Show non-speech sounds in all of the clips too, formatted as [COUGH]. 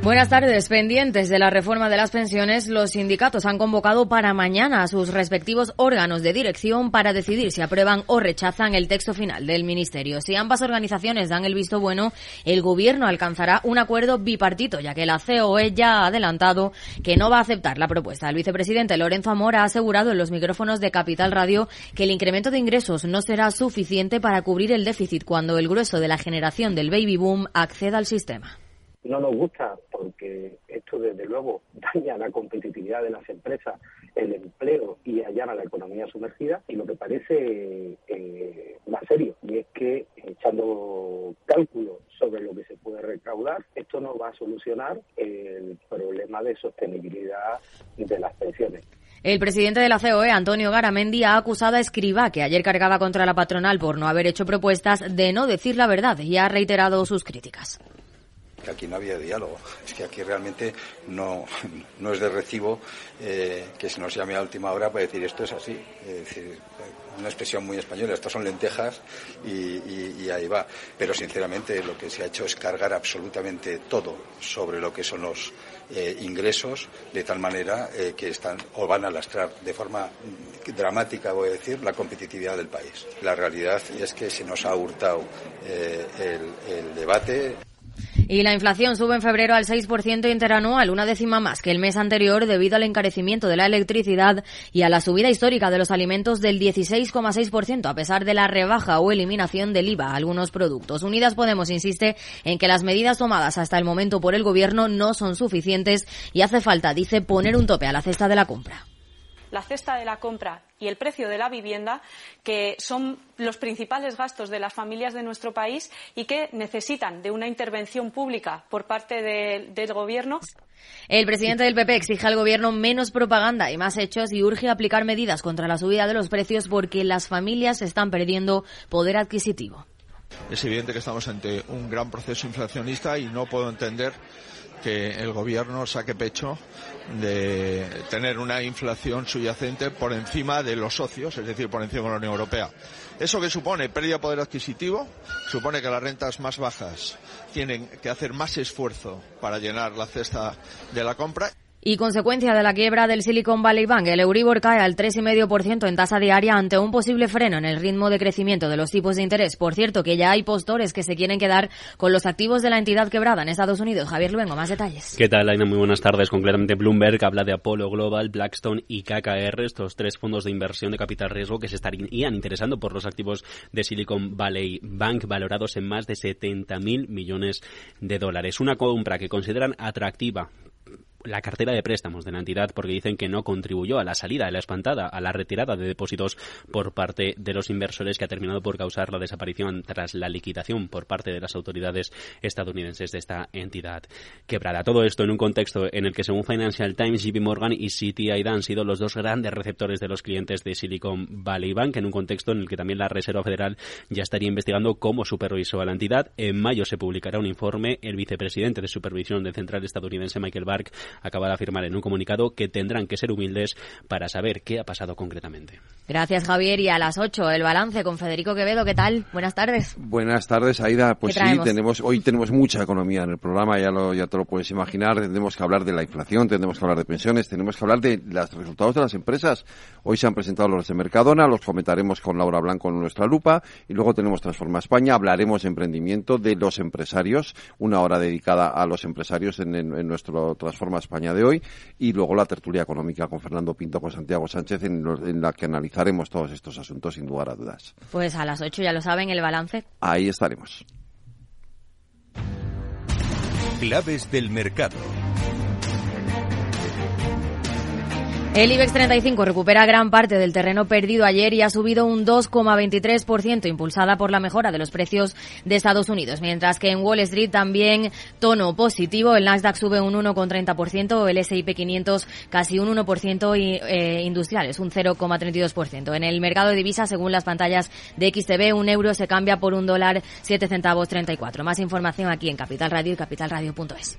Buenas tardes. Pendientes de la reforma de las pensiones, los sindicatos han convocado para mañana a sus respectivos órganos de dirección para decidir si aprueban o rechazan el texto final del Ministerio. Si ambas organizaciones dan el visto bueno, el Gobierno alcanzará un acuerdo bipartito, ya que la COE ya ha adelantado que no va a aceptar la propuesta. El vicepresidente Lorenzo Amor ha asegurado en los micrófonos de Capital Radio que el incremento de ingresos no será suficiente para cubrir el déficit cuando el grueso de la generación del baby boom acceda al sistema no nos gusta porque esto desde luego [LAUGHS] daña la competitividad de las empresas, el empleo y allana la economía sumergida y lo que parece eh, más serio y es que echando cálculos sobre lo que se puede recaudar, esto no va a solucionar el problema de sostenibilidad de las pensiones. El presidente de la COE, Antonio Garamendi, ha acusado a Escribá, que ayer cargaba contra la patronal por no haber hecho propuestas, de no decir la verdad y ha reiterado sus críticas aquí no había diálogo. Es que aquí realmente no, [LAUGHS] no es de recibo eh, que se nos llame a última hora para decir esto es así. Es decir, una expresión muy española, estas son lentejas y, ahí va. Pero sinceramente lo que se ha hecho es cargar absolutamente todo sobre lo que son los eh, ingresos, de tal manera eh, que están o van a lastrar de forma dramática, voy a decir, la competitividad del país. La realidad es que se nos ha hurtado el debate. Y la inflación sube en febrero al 6% interanual, una décima más que el mes anterior debido al encarecimiento de la electricidad y a la subida histórica de los alimentos del 16,6% a pesar de la rebaja o eliminación del IVA a algunos productos. Unidas Podemos insiste en que las medidas tomadas hasta el momento por el gobierno no son suficientes y hace falta, dice, poner un tope a la cesta de la compra la cesta de la compra y el precio de la vivienda, que son los principales gastos de las familias de nuestro país y que necesitan de una intervención pública por parte del Gobierno. El presidente del PP exige al Gobierno menos propaganda y más hechos y urge aplicar medidas contra la subida de los precios porque las familias están perdiendo poder adquisitivo. Es evidente que estamos ante un gran proceso inflacionista y no puedo entender que el gobierno saque pecho de tener una inflación subyacente por encima de los socios, es decir, por encima de la Unión Europea. ¿Eso que supone? Pérdida de poder adquisitivo, supone que las rentas más bajas tienen que hacer más esfuerzo para llenar la cesta de la compra. Y consecuencia de la quiebra del Silicon Valley Bank, el Euribor cae al 3,5% en tasa diaria ante un posible freno en el ritmo de crecimiento de los tipos de interés. Por cierto, que ya hay postores que se quieren quedar con los activos de la entidad quebrada en Estados Unidos. Javier Luengo, más detalles. ¿Qué tal, Aina? Muy buenas tardes. Concretamente, Bloomberg habla de Apollo Global, Blackstone y KKR, estos tres fondos de inversión de capital riesgo que se estarían interesando por los activos de Silicon Valley Bank, valorados en más de 70.000 millones de dólares. Una compra que consideran atractiva la cartera de préstamos de la entidad porque dicen que no contribuyó a la salida de la espantada, a la retirada de depósitos por parte de los inversores que ha terminado por causar la desaparición tras la liquidación por parte de las autoridades estadounidenses de esta entidad quebrada. Todo esto en un contexto en el que según Financial Times, JP Morgan y Citi han sido los dos grandes receptores de los clientes de Silicon Valley Bank en un contexto en el que también la Reserva Federal ya estaría investigando cómo supervisó a la entidad. En mayo se publicará un informe. El vicepresidente de supervisión del central estadounidense Michael Bark acaba de afirmar en un comunicado que tendrán que ser humildes para saber qué ha pasado concretamente. Gracias, Javier. Y a las 8, el balance con Federico Quevedo. ¿Qué tal? Buenas tardes. Buenas tardes, Aida. Pues sí, tenemos, hoy tenemos mucha economía en el programa, ya, lo, ya te lo puedes imaginar. Tendremos que hablar de la inflación, tendremos que hablar de pensiones, tenemos que hablar de los resultados de las empresas. Hoy se han presentado los de Mercadona, los comentaremos con Laura Blanco en nuestra lupa. Y luego tenemos Transforma España, hablaremos de emprendimiento de los empresarios, una hora dedicada a los empresarios en, en nuestro Transforma España de hoy y luego la tertulia económica con Fernando Pinto, con Santiago Sánchez, en, la que analizaremos todos estos asuntos sin lugar a dudas. Pues a las 8 ya lo saben, el balance. Ahí estaremos. Claves del mercado. El IBEX 35 recupera gran parte del terreno perdido ayer y ha subido un 2,23%, impulsada por la mejora de los precios de Estados Unidos. Mientras que en Wall Street también tono positivo. El Nasdaq sube un 1,30%, el S&P 500 casi un 1% y eh, industriales un 0,32%. En el mercado de divisas, según las pantallas de XTB, un euro se cambia por un dólar 7 centavos 34. Más información aquí en Capital Radio y capitalradio.es.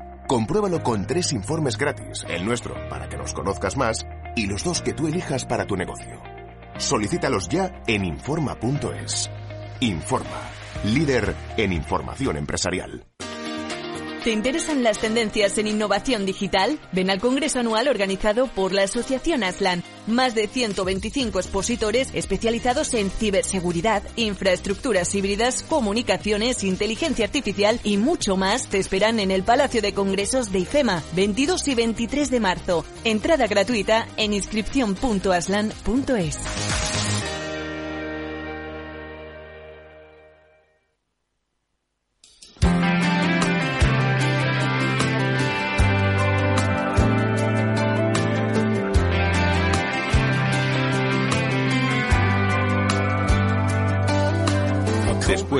Compruébalo con tres informes gratis, el nuestro para que nos conozcas más y los dos que tú elijas para tu negocio. Solicítalos ya en Informa.es. Informa, líder en información empresarial. ¿Te interesan las tendencias en innovación digital? Ven al Congreso Anual organizado por la Asociación Aslan. Más de 125 expositores especializados en ciberseguridad, infraestructuras híbridas, comunicaciones, inteligencia artificial y mucho más te esperan en el Palacio de Congresos de IFEMA, 22 y 23 de marzo. Entrada gratuita en inscripción.aslan.es.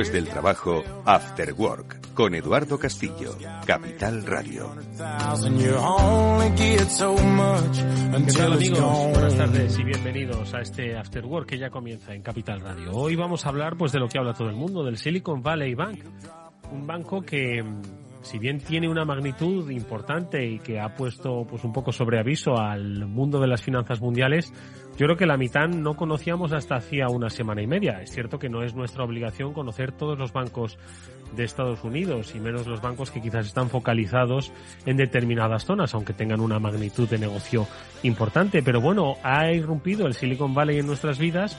Después del trabajo, After Work, con Eduardo Castillo, Capital Radio. ¿Qué tal amigos? Buenas tardes y bienvenidos a este After Work que ya comienza en Capital Radio. Hoy vamos a hablar pues de lo que habla todo el mundo, del Silicon Valley Bank. Un banco que si bien tiene una magnitud importante y que ha puesto pues un poco sobre aviso al mundo de las finanzas mundiales, yo creo que la mitad no conocíamos hasta hacía una semana y media. Es cierto que no es nuestra obligación conocer todos los bancos de Estados Unidos y menos los bancos que quizás están focalizados en determinadas zonas, aunque tengan una magnitud de negocio importante. Pero bueno, ha irrumpido el Silicon Valley en nuestras vidas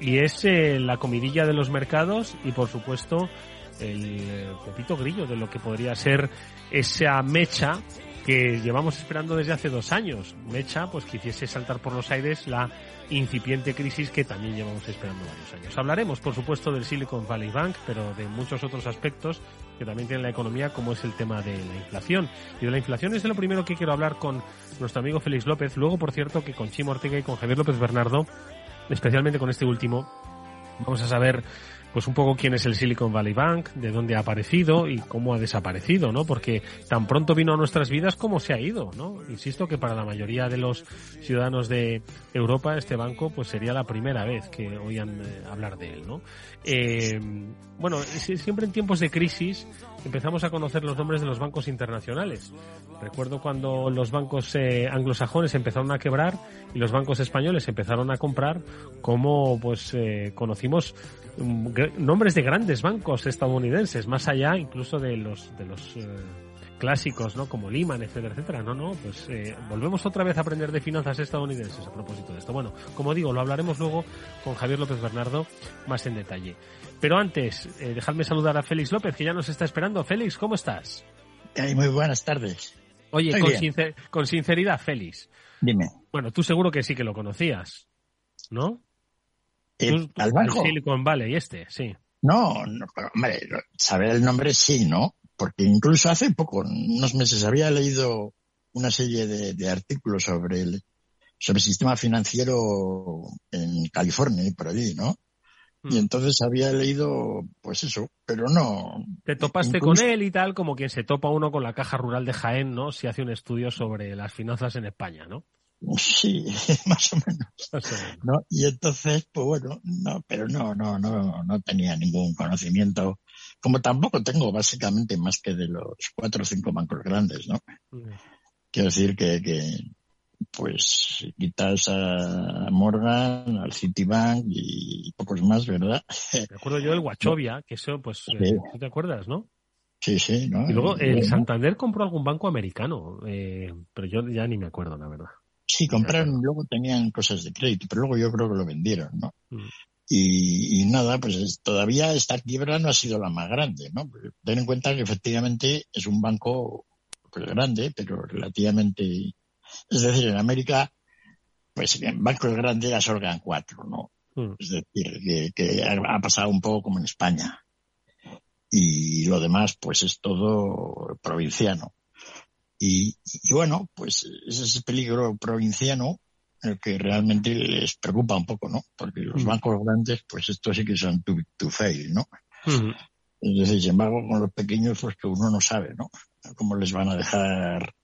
y es eh, la comidilla de los mercados y por supuesto el eh, pepito grillo de lo que podría ser esa mecha que llevamos esperando desde hace dos años. Mecha, pues que hiciese saltar por los aires la incipiente crisis que también llevamos esperando varios años. Hablaremos, por supuesto, del Silicon Valley Bank, pero de muchos otros aspectos que también tiene la economía, como es el tema de la inflación. Y de la inflación es de lo primero que quiero hablar con nuestro amigo Félix López. Luego, por cierto, que con Chimo Ortega y con Javier López Bernardo, especialmente con este último, vamos a saber pues un poco quién es el Silicon Valley Bank, de dónde ha aparecido y cómo ha desaparecido, ¿no? Porque tan pronto vino a nuestras vidas como se ha ido, ¿no? Insisto que para la mayoría de los ciudadanos de Europa este banco pues sería la primera vez que oían eh, hablar de él, ¿no? Eh, bueno, siempre en tiempos de crisis empezamos a conocer los nombres de los bancos internacionales. Recuerdo cuando los bancos eh, anglosajones empezaron a quebrar y los bancos españoles empezaron a comprar, como pues eh, conocimos mm, nombres de grandes bancos estadounidenses, más allá incluso de los de los eh, clásicos, ¿no? Como Lehman, etcétera, etcétera. No, no, pues volvemos otra vez a aprender de finanzas estadounidenses a propósito de esto. Bueno, como digo, lo hablaremos luego con Javier López Bernardo más en detalle. Pero antes, eh, dejadme saludar a Félix López, que ya nos está esperando. Félix, ¿cómo estás? muy buenas tardes. Oye, con, con, sinceridad, Félix. Dime. Bueno, tú seguro que sí que lo conocías, ¿no? ¿El, ¿Al banco? El Silicon Valley, este, sí. No, no, hombre, saber el nombre sí, ¿no? Porque incluso hace poco, unos meses, había leído una serie de, de artículos sobre el, sobre el sistema financiero en California y por allí, ¿no? Y mm. entonces había leído, pues eso, pero no. Te topaste con él y tal, como quien se topa uno con la caja rural de Jaén, ¿no? Si hace un estudio sobre las finanzas en España, ¿no? Sí, [LAUGHS] más o menos. ¿No? Y entonces, pues bueno, no, pero no, no, no, no tenía ningún conocimiento. Como tampoco tengo básicamente más que de los cuatro o cinco bancos grandes, ¿no? Mm. Quiero decir que, que, pues quitas a Morgan, al Citibank y pocos más, ¿verdad? Me acuerdo yo del Wachovia, que eso, pues, eh, te acuerdas, no? Sí, sí, ¿no? Y luego el Santander compró algún banco americano, eh, pero yo ya ni me acuerdo, la verdad. Sí, compraron, luego tenían cosas de crédito, pero luego yo creo que lo vendieron, ¿no? Mm. Y, y, nada, pues todavía esta quiebra no ha sido la más grande, ¿no? Ten en cuenta que efectivamente es un banco pues, grande, pero relativamente es decir, en América, pues en bancos grandes ya solgan cuatro, ¿no? Mm. Es decir, que, ha pasado un poco como en España. Y lo demás, pues es todo provinciano. Y, bueno, pues ese peligro provinciano, el que realmente les preocupa un poco, ¿no? Porque los mm. bancos grandes, pues esto sí que son too, to fail, ¿no? Entonces, sin embargo, con los pequeños, pues que uno no sabe, ¿no? Cómo les van a dejar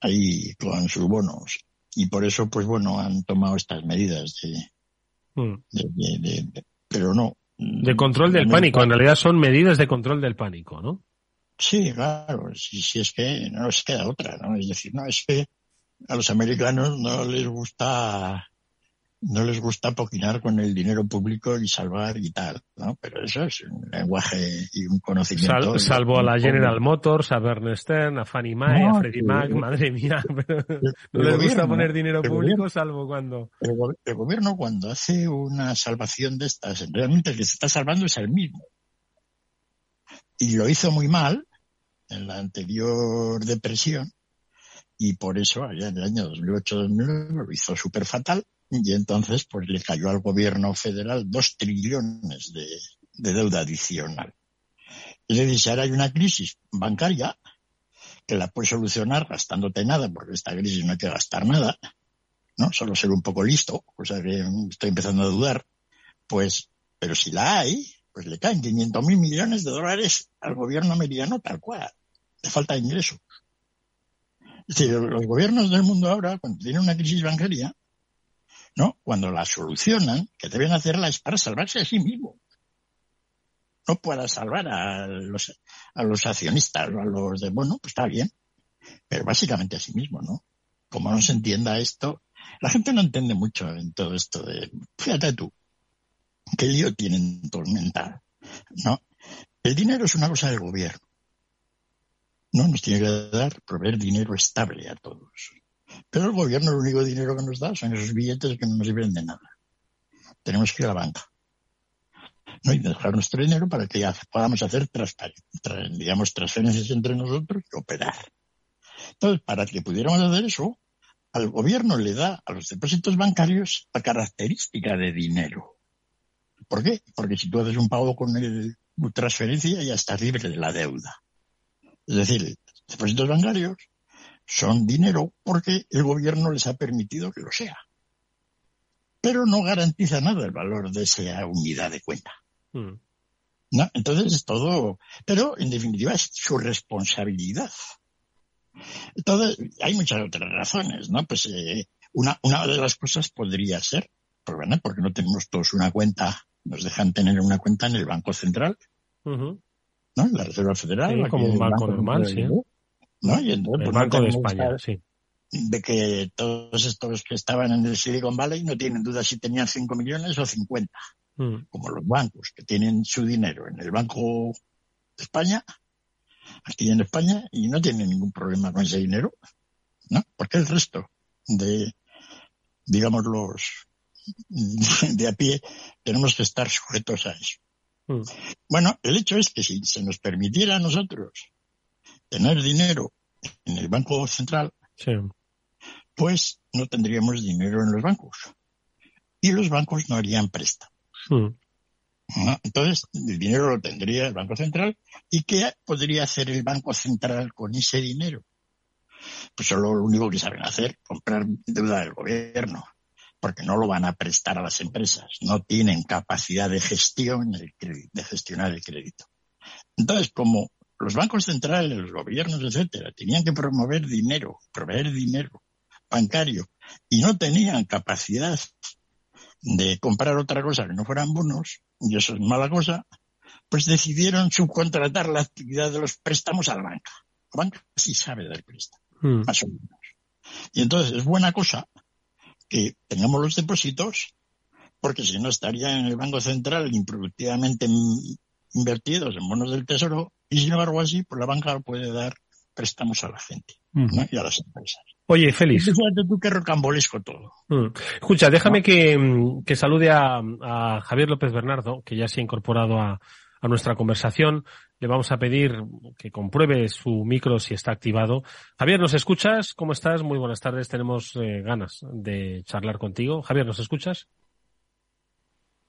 ahí con sus bonos. Y por eso, pues bueno, han tomado estas medidas de, mm. de, pero no. De control del pánico. En realidad son medidas de control del pánico, ¿no? Sí, claro. Si, si es que no les queda otra, ¿no? Es decir, no, es que a los americanos no les gusta no les gusta poquinar con el dinero público y salvar y tal, ¿no? Pero eso es un lenguaje y un conocimiento. salvo a la General Motors, a Bernstein, a Fannie Mae, a Freddie Mac, madre mía. [LAUGHS] no les gusta poner dinero público salvo cuando... El, gobierno cuando hace una salvación de estas, realmente el que se está salvando es el mismo. Y lo hizo muy mal en la anterior depresión y por eso allá en el año 2008-2009 lo hizo súper fatal y entonces pues le cayó al gobierno federal dos trillones de, deuda adicional. Es decir, si ahora hay una crisis bancaria que la puedes solucionar gastándote nada, porque esta crisis no hay que gastar nada, ¿no? Solo ser un poco listo, cosa que estoy empezando a dudar, pues, pero si la hay, pues le caen 500 mil millones de dólares al gobierno americano tal cual. Le falta ingresos. Es decir, los gobiernos del mundo ahora, cuando tienen una crisis bancaria, ¿no? Cuando la solucionan, que deben hacerla es para salvarse a sí mismo. No para salvar a los, a los accionistas o a los de, bueno, pues está bien, pero básicamente a sí mismo, ¿no? Como no se entienda esto, la gente no entiende mucho en todo esto de, fíjate tú, qué lío tienen mental, ¿no? El dinero es una cosa del gobierno. No nos tiene que dar, proveer dinero estable a todos. Pero el gobierno el único dinero que nos da son esos billetes que no nos sirven de nada. Tenemos que ir a la banca. ¿no? Y dejar nuestro dinero para que podamos hacer transferencias entre nosotros y operar. Entonces, para que pudiéramos hacer eso, al gobierno le da a los depósitos bancarios la característica de dinero. ¿Por qué? Porque si tú haces un pago con transferencia ya estás libre de la deuda. Es decir, depósitos bancarios son dinero porque el gobierno les ha permitido que lo sea. Pero no garantiza nada el valor de esa unidad de cuenta. Hmm. ¿No? Entonces es todo, pero en definitiva es su responsabilidad. Entonces, hay muchas otras razones, ¿no? Pues eh, una, una de las cosas podría ser, pues, bueno, porque no tenemos todos una cuenta, nos dejan tener una cuenta en el Banco Central, ¿no? La Reserva Federal. como un banco, normal, sí. ¿no? Y entonces, el pues, Banco de España, sí. De que todos estos que estaban en el Silicon Valley no tienen duda si tenían 5 millones o 50. Mm. Como los bancos que tienen su dinero en el Banco de España, aquí en España, y no tienen ningún problema con ese dinero, ¿no? Porque el resto de, digamos, los de a pie, tenemos que estar sujetos a eso. Mm. Bueno, el hecho es que si se nos permitiera a nosotros tener dinero en el Banco Central, pues no tendríamos dinero en los bancos. Y los bancos no harían préstamos. Hmm. Entonces, el dinero lo tendría el Banco Central. ¿Y qué podría hacer el Banco Central con ese dinero? Pues solo lo único que saben hacer, comprar deuda del gobierno, porque no lo van a prestar a las empresas. No tienen capacidad de gestión, de gestionar el crédito. Entonces, como los bancos centrales, los gobiernos, etcétera, tenían que promover dinero, proveer dinero bancario y no tenían capacidad de comprar otra cosa que no fueran bonos, y eso es mala cosa, pues decidieron subcontratar la actividad de los préstamos a la banca. La banca sí sabe dar préstamos, hmm. más o menos. Y entonces es buena cosa que tengamos los depósitos, porque si no estarían en el Banco Central improductivamente invertidos en bonos del Tesoro y sin embargo así, pues la banca puede dar préstamos a la gente y a las empresas. Oye, Félix. Fíjate tú qué rocambolesco todo. Escucha, déjame que, que, salude a, a, Javier López Bernardo, que ya se ha incorporado a, a nuestra conversación. Le vamos a pedir que compruebe su micro si está activado. Javier, ¿nos escuchas? ¿Cómo estás? Muy buenas tardes. Tenemos eh, ganas de charlar contigo. Javier, ¿nos escuchas?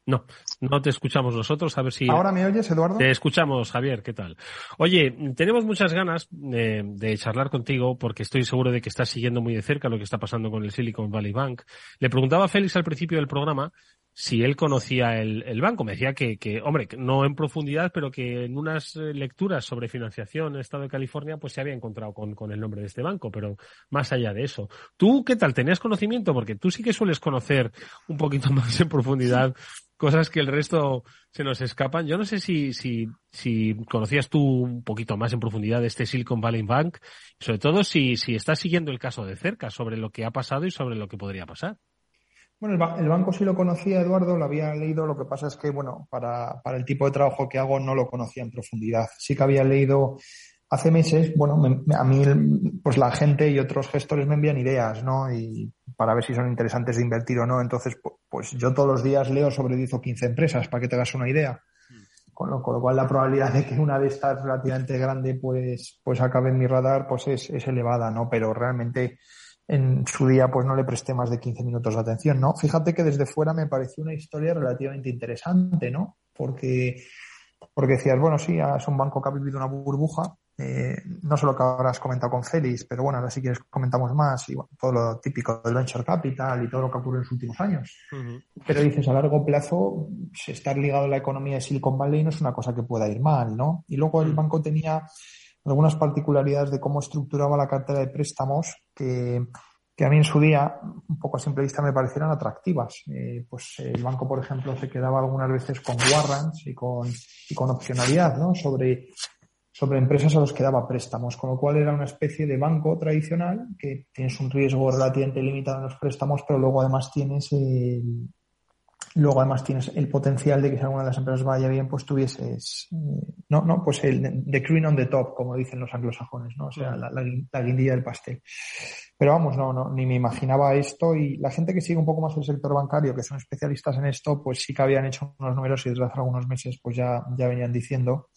No, no te escuchamos nosotros. A ver si. ¿Ahora me oyes, Eduardo? Te escuchamos, Javier. ¿Qué tal? Oye, tenemos muchas ganas de, de, charlar contigo porque estoy seguro de que estás siguiendo muy de cerca lo que está pasando con el Silicon Valley Bank. Le preguntaba a Félix al principio del programa si él conocía el, el banco. Me decía que, que, hombre, no en profundidad, pero que en unas eh, lecturas sobre financiación en el Estado de California, pues se había encontrado con, con el nombre de este banco, pero más allá de eso. ¿Tú qué tal? ¿Tenías conocimiento? Porque tú sí que sueles conocer un poquito [LAUGHS] más en profundidad cosas que el resto se nos escapan. Yo no sé si, si, si conocías tú un poquito más en profundidad de este Silicon Valley Bank, sobre todo si, si estás siguiendo el caso de cerca sobre lo que ha pasado y sobre lo que podría pasar. Bueno, el, banco sí lo conocía, Eduardo, lo había leído. Lo que pasa es que, bueno, para, para, el tipo de trabajo que hago no lo conocía en profundidad. Sí que había leído hace meses, bueno, a mí, pues la gente y otros gestores me envían ideas, ¿no? Y para ver si son interesantes de invertir o no. Entonces, pues yo todos los días leo sobre 10 o 15 empresas para que te hagas una idea. Con lo, con lo, cual la probabilidad de que una de estas relativamente grande pues, pues acabe en mi radar pues es, es elevada, ¿no? Pero realmente en su día pues no le presté más de 15 minutos de atención, ¿no? Fíjate que desde fuera me pareció una historia relativamente interesante, ¿no? Porque, porque decías, bueno, sí, es un banco que ha vivido una burbuja, eh, no solo que ahora has comentado con Félix, pero bueno, ahora si quieres comentamos más y bueno, todo lo típico del venture capital y todo lo que ocurre en los últimos años. Pero dices, a largo plazo, estar ligado a la economía de Silicon Valley no es una cosa que pueda ir mal, ¿no? Y luego el banco tenía algunas particularidades de cómo estructuraba la cartera de préstamos que, que a mí en su día, un poco a simple vista, me parecieron atractivas. Eh, pues el banco, por ejemplo, se quedaba algunas veces con warrants y con, y con opcionalidad, ¿no? Sobre, sobre empresas a los que daba préstamos, con lo cual era una especie de banco tradicional que tienes un riesgo relativamente limitado en los préstamos, pero luego además tienes el, Luego además tienes el potencial de que si alguna de las empresas vaya bien, pues tuvieses, eh, no, no, pues el the cream on the top, como dicen los anglosajones, ¿no? O sea, la, la, guindilla del pastel. Pero vamos, no, no, ni me imaginaba esto y la gente que sigue un poco más el sector bancario, que son especialistas en esto, pues sí que habían hecho unos números y desde hace algunos meses pues ya, ya venían diciendo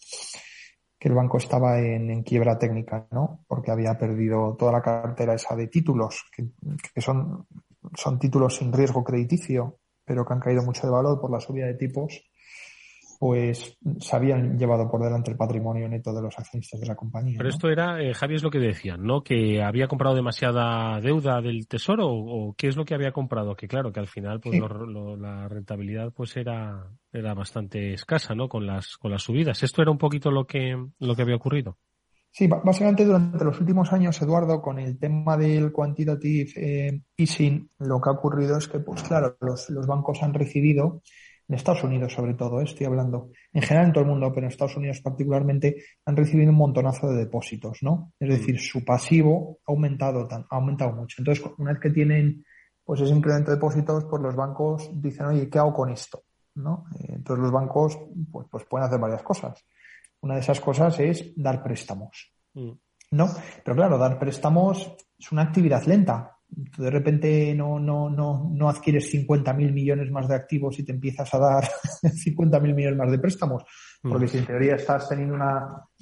que el banco estaba en, en quiebra técnica, ¿no? Porque había perdido toda la cartera esa de títulos, que, que son, son títulos sin riesgo crediticio, pero que han caído mucho de valor por la subida de tipos, pues se habían llevado por delante el patrimonio neto de los accionistas de la compañía. Pero esto era, eh, Javi, es lo que decían, ¿no? Que había comprado demasiada deuda del tesoro o, qué es lo que había comprado, que claro, que al final pues la rentabilidad pues era era bastante escasa, ¿no? Con las con las subidas. Esto era un poquito lo que lo que había ocurrido. Sí, básicamente durante los últimos años, Eduardo, con el tema del quantitative eh, easing, lo que ha ocurrido es que, pues claro, los, los, bancos han recibido, en Estados Unidos sobre todo, eh, estoy hablando, en general en todo el mundo, pero en Estados Unidos particularmente, han recibido un montonazo de depósitos, ¿no? Es decir, su pasivo ha aumentado, ha aumentado mucho. Entonces, una vez que tienen pues ese incremento de depósitos, pues los bancos dicen, oye, ¿qué hago con esto? ¿No? Eh, entonces los bancos pues, pues pueden hacer varias cosas una de esas cosas es dar préstamos. Mm. ¿No? Pero claro, dar préstamos es una actividad lenta. Tú de repente no, no, no, no adquieres 50.000 millones más de activos y te empiezas a dar [LAUGHS] 50.000 millones más de préstamos. Mm. Porque si en teoría estás teniendo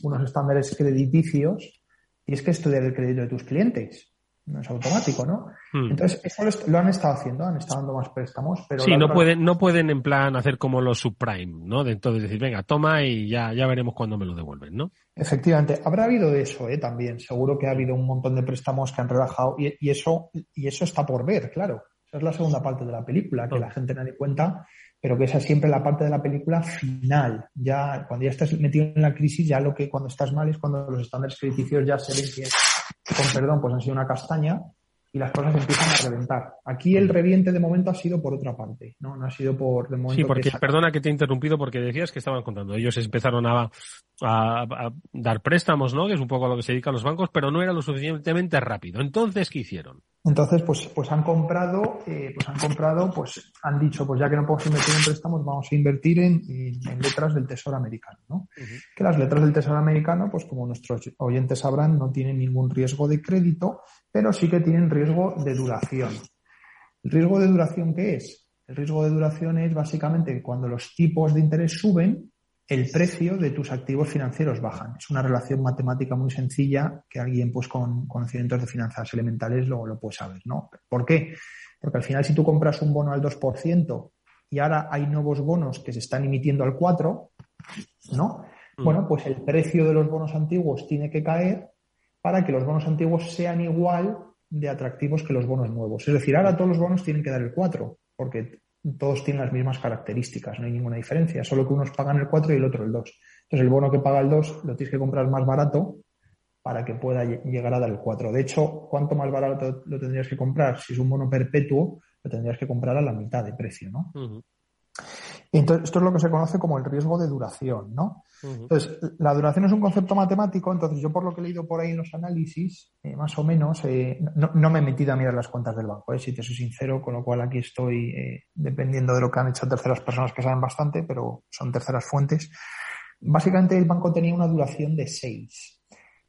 unos estándares crediticios, tienes que estudiar el crédito de tus clientes no es automático, ¿no? Hmm. Entonces, eso lo han estado haciendo, han estado dando más préstamos, pero... Sí, no pueden, no pueden en plan hacer como los subprime, ¿no? De entonces decir, venga, toma y ya, ya veremos cuándo me lo devuelven, ¿no? Efectivamente, habrá habido de eso, ¿eh? También, seguro que ha habido un montón de préstamos que han relajado y, y eso, y eso está por ver, claro. Esa es la segunda parte de la película, que la gente nadie cuenta, pero que esa es siempre la parte de la película final. Ya, cuando ya estás metido en la crisis, ya lo que cuando estás mal es cuando los estándares crediticios ya se ven que con perdón, pues han sido una castaña y las cosas empiezan a reventar. Aquí el reviente de momento ha sido por otra parte, ¿no? No ha sido por de momento. Sí, porque perdona que te he interrumpido porque decías que estaban contando. Ellos empezaron a, a, dar préstamos, ¿no? Que es un poco a lo que se dedican los bancos, pero no era lo suficientemente rápido. Entonces, ¿qué hicieron? Entonces, pues, pues han comprado, eh, pues han comprado, pues han dicho, pues ya que no podemos invertir en préstamos, vamos a invertir en, en, letras del Tesoro americano, ¿no? Que las letras del Tesoro americano, pues como nuestros oyentes sabrán, no tienen ningún riesgo de crédito, pero sí que tienen riesgo de duración. ¿El riesgo de duración qué es? El riesgo de duración es básicamente cuando los tipos de interés suben, el precio de tus activos financieros bajan. Es una relación matemática muy sencilla que alguien pues con conocimientos de finanzas elementales lo, lo puede saber, ¿no? ¿Por qué? Porque al final si tú compras un bono al 2% y ahora hay nuevos bonos que se están emitiendo al 4, ¿no? Mm. Bueno, pues el precio de los bonos antiguos tiene que caer para que los bonos antiguos sean igual de atractivos que los bonos nuevos. Es decir, ahora todos los bonos tienen que dar el 4, porque todos tienen las mismas características, no hay ninguna diferencia, solo que unos pagan el 4 y el otro el 2. Entonces el bono que paga el 2 lo tienes que comprar más barato para que pueda llegar a dar el 4. De hecho, ¿cuánto más barato lo tendrías que comprar? Si es un bono perpetuo, lo tendrías que comprar a la mitad de precio, ¿no? Entonces, esto es lo que se conoce como el riesgo de duración, ¿no? Entonces, la duración es un concepto matemático, entonces yo por lo que he leído por ahí en los análisis, eh, más o menos, eh, no, me he metido a mirar las cuentas del banco, eh, si te soy sincero, con lo cual aquí estoy dependiendo de lo que han hecho terceras personas que saben bastante, pero son terceras fuentes. Básicamente el banco tenía una duración de 6.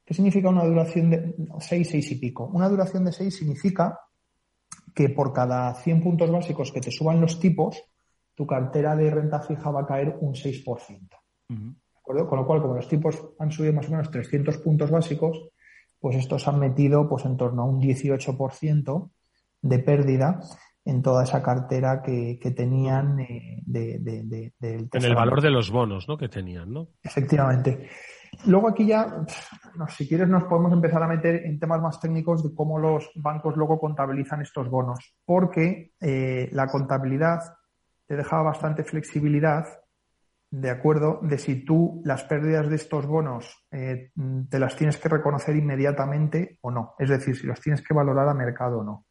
¿Qué significa una duración de 6, 6 y pico? Una duración de 6 significa que por cada 100 puntos básicos que te suban los tipos, tu cartera de renta fija va a caer un 6%. Con lo cual, como los tipos han subido más o menos 300 puntos básicos, pues estos han metido pues en torno a un 18% de pérdida en toda esa cartera que, tenían eh, de, de, En el valor de los bonos, ¿no? Que tenían, ¿no? Efectivamente. Luego aquí ya, si quieres, nos podemos empezar a meter en temas más técnicos de cómo los bancos luego contabilizan estos bonos, porque eh, la contabilidad te deja bastante flexibilidad de acuerdo de si tú las pérdidas de estos bonos eh, te las tienes que reconocer inmediatamente o no. Es decir, si los tienes que valorar a mercado o no.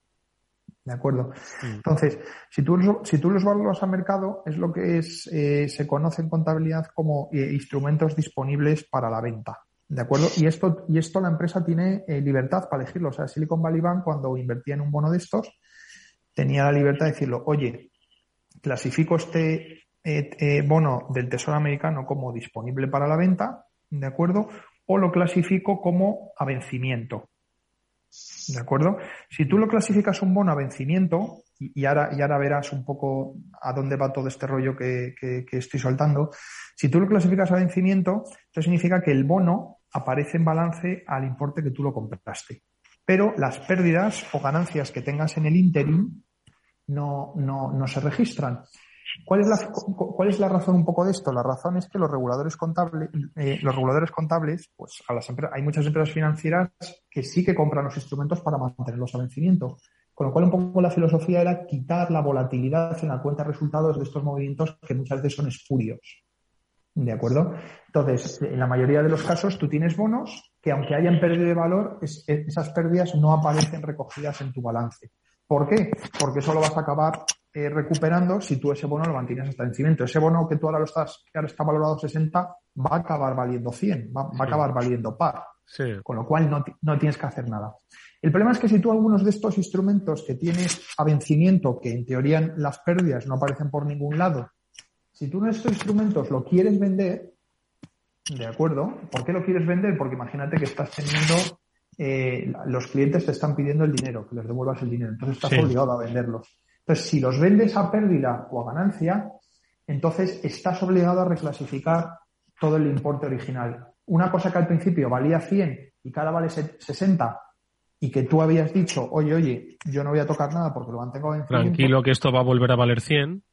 ¿De acuerdo? Mm. Entonces, si tú, si tú los valoras a mercado, es lo que es, eh, se conoce en contabilidad como eh, instrumentos disponibles para la venta. ¿De acuerdo? Y esto, y esto la empresa tiene libertad para elegirlo. O sea, Silicon Valley Bank, cuando invertía en un bono de estos, tenía la libertad de decirlo, oye, clasifico este eh, eh, bono del Tesoro americano como disponible para la venta, ¿de acuerdo? O lo clasifico como a vencimiento. ¿De acuerdo? Si tú lo clasificas un bono a vencimiento, y, ahora, y ahora verás un poco a dónde va todo este rollo que, que, estoy soltando, si tú lo clasificas a vencimiento, esto significa que el bono aparece en balance al importe que tú lo compraste. Pero las pérdidas o ganancias que tengas en el interim no, no, no se registran. ¿Cuál es, la, ¿Cuál es la razón un poco de esto? La razón es que los reguladores contables, eh, los reguladores contables, pues a las hay muchas empresas financieras que sí que compran los instrumentos para mantenerlos a vencimiento. Con lo cual, un poco la filosofía era quitar la volatilidad en la cuenta de resultados de estos movimientos que muchas veces son espurios. ¿De acuerdo? Entonces, en la mayoría de los casos, tú tienes bonos que, aunque hayan perdido de valor, esas pérdidas no aparecen recogidas en tu balance. ¿Por qué? Porque eso lo vas a acabar eh, recuperando si tú ese bono lo mantienes hasta vencimiento. Ese bono que tú ahora lo estás, que ahora está valorado 60, va a acabar valiendo 100, va, a acabar valiendo par. Con lo cual no, no, tienes que hacer nada. El problema es que si tú algunos de estos instrumentos que tienes a vencimiento, que en teoría las pérdidas no aparecen por ningún lado, si tú estos instrumentos lo quieres vender, ¿de acuerdo? ¿Por qué lo quieres vender? Porque imagínate que estás teniendo, eh, los clientes te están pidiendo el dinero, que les devuelvas el dinero, entonces estás obligado a venderlos. Entonces, si los vendes a pérdida o a ganancia, entonces estás obligado a reclasificar todo el importe original. Una cosa que al principio valía 100 y cada vale 60 y que tú habías dicho, oye, oye, yo no voy a tocar nada porque lo mantengo en Tranquilo que esto va a volver a valer 100.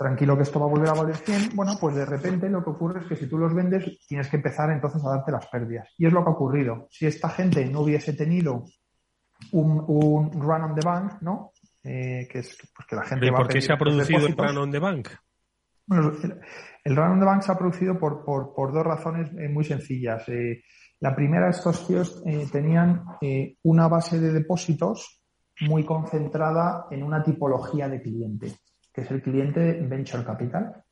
Tranquilo que esto va a volver a valer 100. Bueno, pues de repente lo que ocurre es que si tú los vendes, tienes que empezar entonces a darte las pérdidas. Y es lo que ha ocurrido. Si esta gente no hubiese tenido un, un run on the bank, ¿no? Eh, que es pues, que la gente ¿Y por qué se ha producido el run on the bank? Bueno, el, run on the bank se ha producido por, por, dos razones eh, muy sencillas. Eh, la primera, estos tíos tenían una base de depósitos muy concentrada en una tipología de cliente, que es el cliente venture capital.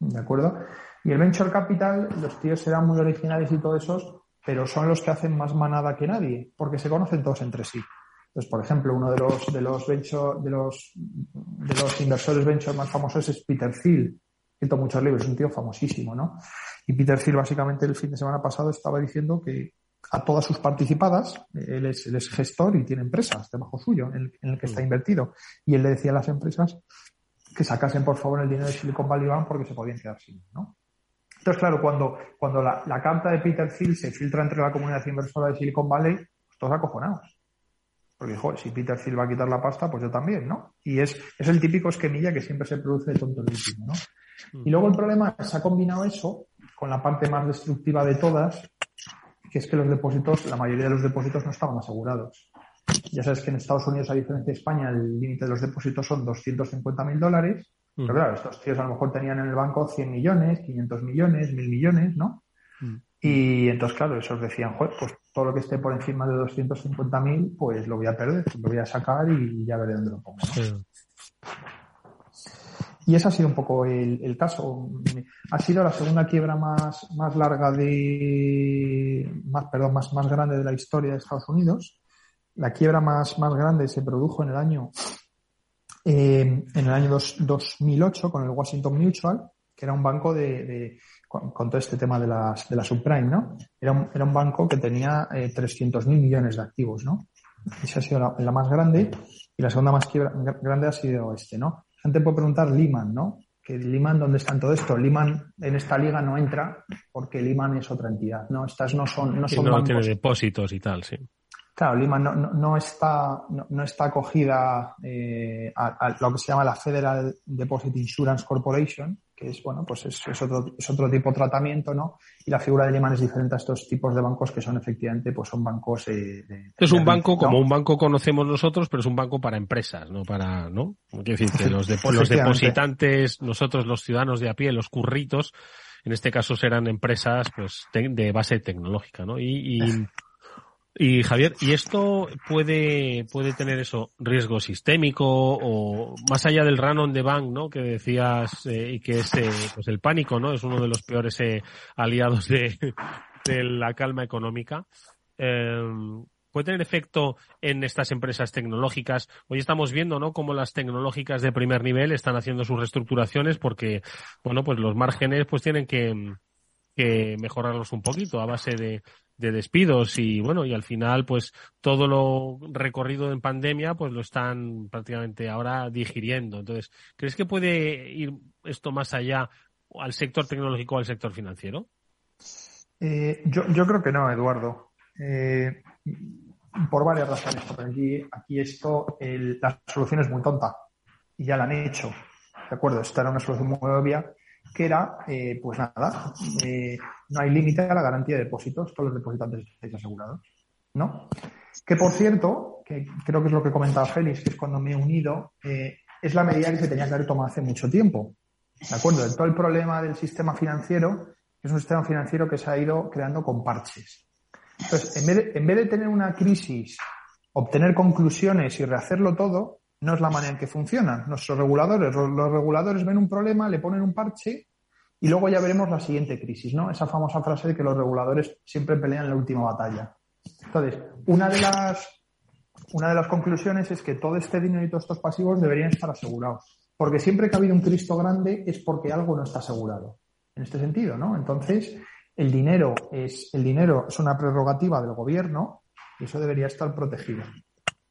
¿De acuerdo? Y el venture capital, los tíos serán muy originales y todo eso, pero son los que hacen más manada que nadie, porque se conocen todos entre sí. Entonces, por ejemplo, uno de los, de los, venture, de los, de los inversores venture más famosos es Peter Thiel. Escrito muchos libros, es un tío famosísimo, ¿no? Y Peter Thiel básicamente el fin de semana pasado estaba diciendo que a todas sus participadas, él es, él es gestor y tiene empresas debajo suyo en el, que está invertido. Y él le decía a las empresas que sacasen por favor el dinero de Silicon Valley Bank porque se podían quedar sin, ¿no? Entonces, claro, cuando, cuando la, la carta de Peter Thiel se filtra entre la comunidad inversora de Silicon Valley, pues todos acojonados. Porque, joder, si Peter Thiel va a quitar la pasta, pues yo también, ¿no? Y es, es el típico esquemilla que siempre se produce de tonto ¿no? Mm. Y luego el problema es que se ha combinado eso con la parte más destructiva de todas, que es que los depósitos, la mayoría de los depósitos no estaban asegurados. Ya sabes que en Estados Unidos, a diferencia de España, el límite de los depósitos son 250 mil dólares. Pero mm. claro, estos tíos a lo mejor tenían en el banco 100 millones, 500 millones, 1000 millones, ¿no? Mm. Y entonces, claro, esos decían, pues todo lo que esté por encima de 250.000, pues lo voy a perder, lo voy a sacar y ya veré dónde lo pongo. Y ese ha sido un poco el, caso. Ha sido la segunda quiebra más, más larga de, más, perdón, más, más grande de la historia de Estados Unidos. La quiebra más, más grande se produjo en el año, eh, en el año 2008 con el Washington Mutual, que era un banco de con, todo este tema de las, de la subprime, ¿no? Era un, era un banco que tenía eh, 300.000 millones de activos, ¿no? Esa ha sido la, más grande y la segunda más grande ha sido este, ¿no? Gente puede preguntar Lehman, ¿no? Que Lehman, ¿dónde está en todo esto? Lehman en esta liga no entra porque Lehman es otra entidad, ¿no? Estas no son, no son no tiene depósitos y tal, sí. Claro, Lehman no, no, está, no, está acogida eh, a, a, lo que se llama la Federal Deposit Insurance Corporation, que es, bueno, pues es, es, otro, es otro tipo de tratamiento, ¿no? Y la figura de Lehman es diferente a estos tipos de bancos que son efectivamente, pues son bancos eh, de, Es un banco como un banco conocemos nosotros, pero es un banco para empresas, no para, ¿no? Quiere decir que [LAUGHS] los, los depositantes, nosotros los ciudadanos de a pie, los curritos, en este caso serán empresas, pues, de base tecnológica, ¿no? y, y y Javier, ¿y esto puede, puede tener eso, riesgo sistémico o más allá del run on the bank, ¿no? Que decías, eh, y que es, eh, pues el pánico, ¿no? Es uno de los peores eh, aliados de, de, la calma económica. Em, puede tener efecto en estas empresas tecnológicas. Hoy estamos viendo, ¿no? Cómo las tecnológicas de primer nivel están haciendo sus reestructuraciones porque, bueno, pues los márgenes pues tienen que, que mejorarlos un poquito a base de, de despidos y bueno, y al final pues todo lo recorrido en pandemia pues lo están prácticamente ahora digiriendo. Entonces, ¿crees que puede ir esto más allá al sector tecnológico o al sector financiero? Eh, yo, yo creo que no, Eduardo. Eh, por varias razones. Porque aquí, aquí esto, el, la solución es muy tonta y ya la han hecho. ¿De acuerdo? Esta era una solución muy obvia que era, eh, pues nada, eh, no hay límite a la garantía de depósitos, todos los depositantes estáis asegurados, ¿no? Que por cierto, que creo que es lo que comentaba Félix, que es cuando me he unido, eh, es la medida que se tenía que haber tomado hace mucho tiempo. ¿De acuerdo? Todo el problema del sistema financiero, es un sistema financiero que se ha ido creando con parches. Entonces, en vez en vez de tener una crisis, obtener conclusiones y rehacerlo todo, no es la manera en que funcionan nuestros reguladores. Los, reguladores ven un problema, le ponen un parche y luego ya veremos la siguiente crisis, ¿no? Esa famosa frase de que los reguladores siempre pelean la última batalla. Entonces, una de las, una de las conclusiones es que todo este dinero y todos estos pasivos deberían estar asegurados. Porque siempre que ha habido un Cristo grande es porque algo no está asegurado. En este sentido, ¿no? Entonces, el dinero es, el dinero es una prerrogativa del gobierno y eso debería estar protegido.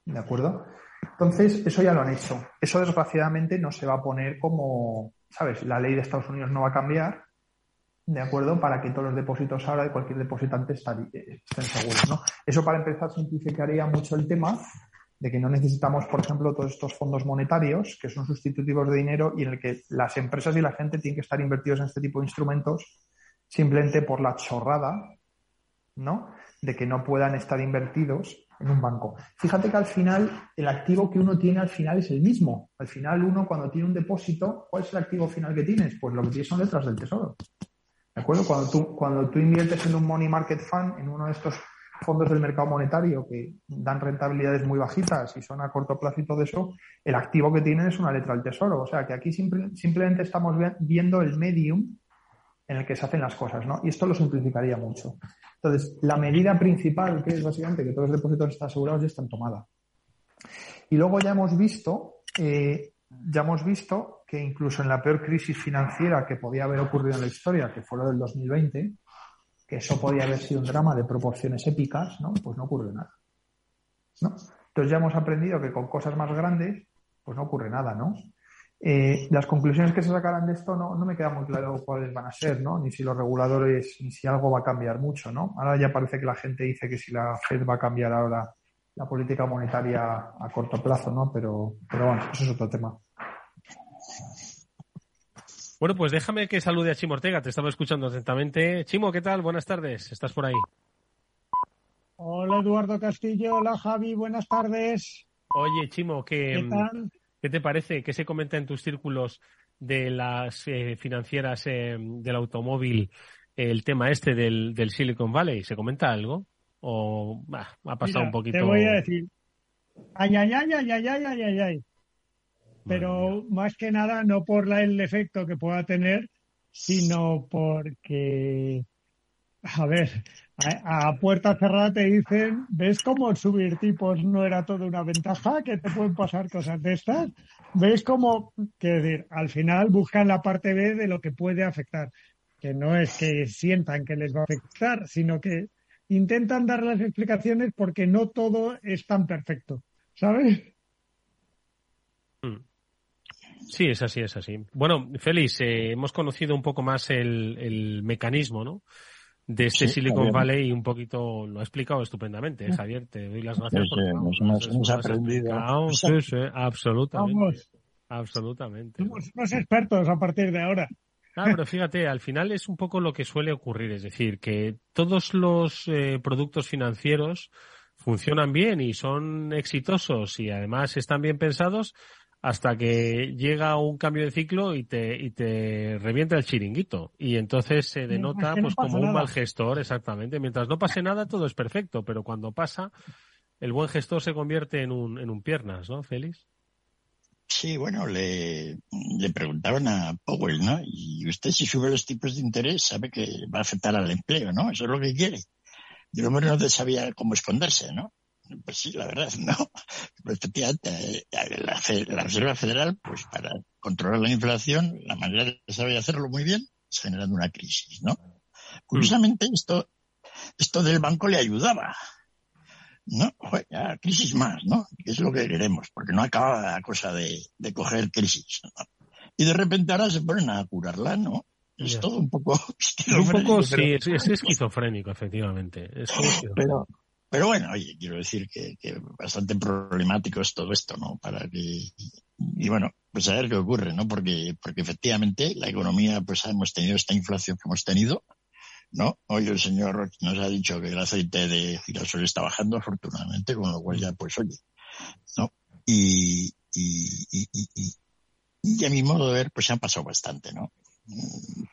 ¿De acuerdo? Entonces, eso ya lo han hecho. Eso desgraciadamente no se va a poner como, ¿sabes? La ley de Estados Unidos no va a cambiar, ¿de acuerdo? Para que todos los depósitos ahora de cualquier depositante estén seguros, ¿no? Eso para empezar simplificaría mucho el tema de que no necesitamos, por ejemplo, todos estos fondos monetarios que son sustitutivos de dinero y en el que las empresas y la gente tienen que estar invertidos en este tipo de instrumentos simplemente por la chorrada, ¿no? De que no puedan estar invertidos en un banco. Fíjate que al final el activo que uno tiene al final es el mismo. Al final uno cuando tiene un depósito, ¿cuál es el activo final que tienes? Pues lo que tienes son letras del tesoro. ¿De acuerdo? Cuando tú, cuando tú inviertes en un money market fund, en uno de estos fondos del mercado monetario que dan rentabilidades muy bajitas y son a corto plazo y todo eso, el activo que tienes es una letra del tesoro. O sea que aquí simplemente estamos viendo el medium en el que se hacen las cosas, ¿no? Y esto lo simplificaría mucho. Entonces, la medida principal, que es básicamente que todos los depósitos están asegurados, ya están tomadas. Y luego ya hemos visto, eh, ya hemos visto que incluso en la peor crisis financiera que podía haber ocurrido en la historia, que fue lo del 2020, que eso podía haber sido un drama de proporciones épicas, ¿no? Pues no ocurrió nada. ¿no? Entonces ya hemos aprendido que con cosas más grandes, pues no ocurre nada, ¿no? Eh, las conclusiones que se sacarán de esto no, no me queda muy claro cuáles van a ser, ¿no? Ni si los reguladores, ni si algo va a cambiar mucho, ¿no? Ahora ya parece que la gente dice que si la Fed va a cambiar ahora la política monetaria a corto plazo, ¿no? Pero, pero bueno, eso es otro tema. Bueno, pues déjame que salude a Chimo Ortega, te estaba escuchando atentamente. Chimo, ¿qué tal? Buenas tardes, ¿estás por ahí? Hola Eduardo Castillo, hola Javi, buenas tardes. Oye, Chimo, ¿qué, ¿Qué te parece? ¿Qué se comenta en tus círculos de las eh, financieras eh, del automóvil el tema este del, del, Silicon Valley? ¿Se comenta algo? ¿O ha pasado un poquito? Te voy a decir. Ay, ay, ay, ay, ay, ay, ay, ay. Pero más que nada, no por el efecto que pueda tener, sino porque a ver, a, puerta cerrada te dicen, ¿ves cómo subir tipos no era toda una ventaja? Que te pueden pasar cosas de estas. ¿Ves cómo, decir, al final buscan la parte B de lo que puede afectar? Que no es que sientan que les va a afectar, sino que intentan dar las explicaciones porque no todo es tan perfecto, ¿sabes? Mm. Sí, es así, es así. Bueno, Félix, eh, hemos conocido un poco más el, el mecanismo, ¿no? De este Silicon Valley y un poquito lo ha explicado estupendamente, ¿eh, Javier. Te doy las gracias. Sí, hemos, aprendido. Sí, sí, absolutamente. Absolutamente. Somos unos expertos a partir de ahora. Claro, pero fíjate, al final es un poco lo que suele ocurrir, es decir, que todos los eh, productos financieros funcionan bien y son exitosos y además están bien pensados hasta que llega un cambio de ciclo y te, y te revienta el chiringuito. Y entonces se denota pues como un mal gestor, exactamente. Mientras no pase nada, todo es perfecto, pero cuando pasa, el buen gestor se convierte en un, en un piernas, ¿no, Félix? Sí, bueno, le, le preguntaban a Powell, ¿no? Y usted si sube los tipos de interés sabe que va a afectar al empleo, ¿no? Eso es lo que quiere. Y el hombre no sabía cómo esconderse, ¿no? Pues sí, la verdad, [LAUGHS] no. Efectivamente, eh, la, la, Reserva Federal, pues para controlar la inflación, la manera que sabe hacerlo muy bien es generando una crisis, ¿no? Curiosamente, esto, esto del banco le ayudaba. ¿No? ya, crisis más, ¿no? Que es lo que queremos, porque no acaba la cosa de, de coger crisis. Y de repente ahora se ponen a curarla, ¿no? Es todo un poco... [LAUGHS] Un poco, sí, es, esquizofrénico, efectivamente. Es [LAUGHS] pero, pero bueno, oye, quiero decir que, bastante problemático es todo esto, ¿no? Para que, y bueno, pues a ver qué ocurre, ¿no? Porque, porque efectivamente la economía, pues hemos tenido esta inflación que hemos tenido, ¿no? Hoy el señor nos ha dicho que el aceite de girasol está bajando, afortunadamente, con lo cual ya, pues oye, ¿no? Y, y, y, y, y a mi modo de ver, pues se han pasado bastante, ¿no?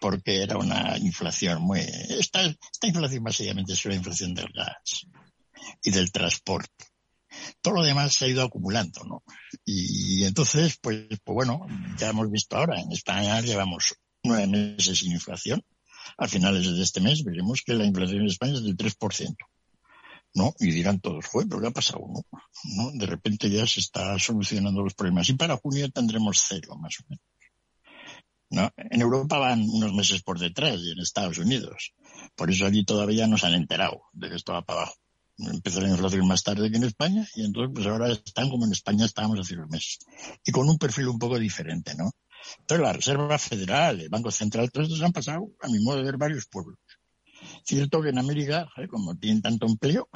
Porque era una inflación muy, esta, esta inflación básicamente es una inflación del gas y del transporte. Todo lo demás se ha ido acumulando, ¿no? Y, entonces, pues, pues bueno, ya hemos visto ahora, en España llevamos nueve meses sin inflación. A finales de este mes veremos que la inflación en España es del 3%. ¿no? Y dirán todos, pero ¿qué ha pasado? ¿no? ¿no? De repente ya se está solucionando los problemas. Y para junio tendremos cero, más o menos. ¿no? En Europa van unos meses por detrás y en Estados Unidos. Por eso allí todavía no se han enterado de que esto va para abajo empezó la inflación más tarde que en España y entonces pues ahora están como en España estábamos hace unos meses y con un perfil un poco diferente, ¿no? Entonces la Reserva Federal, el Banco Central, todos estos han pasado, a mi modo de ver, varios pueblos. Cierto que en América, como tienen tanto empleo,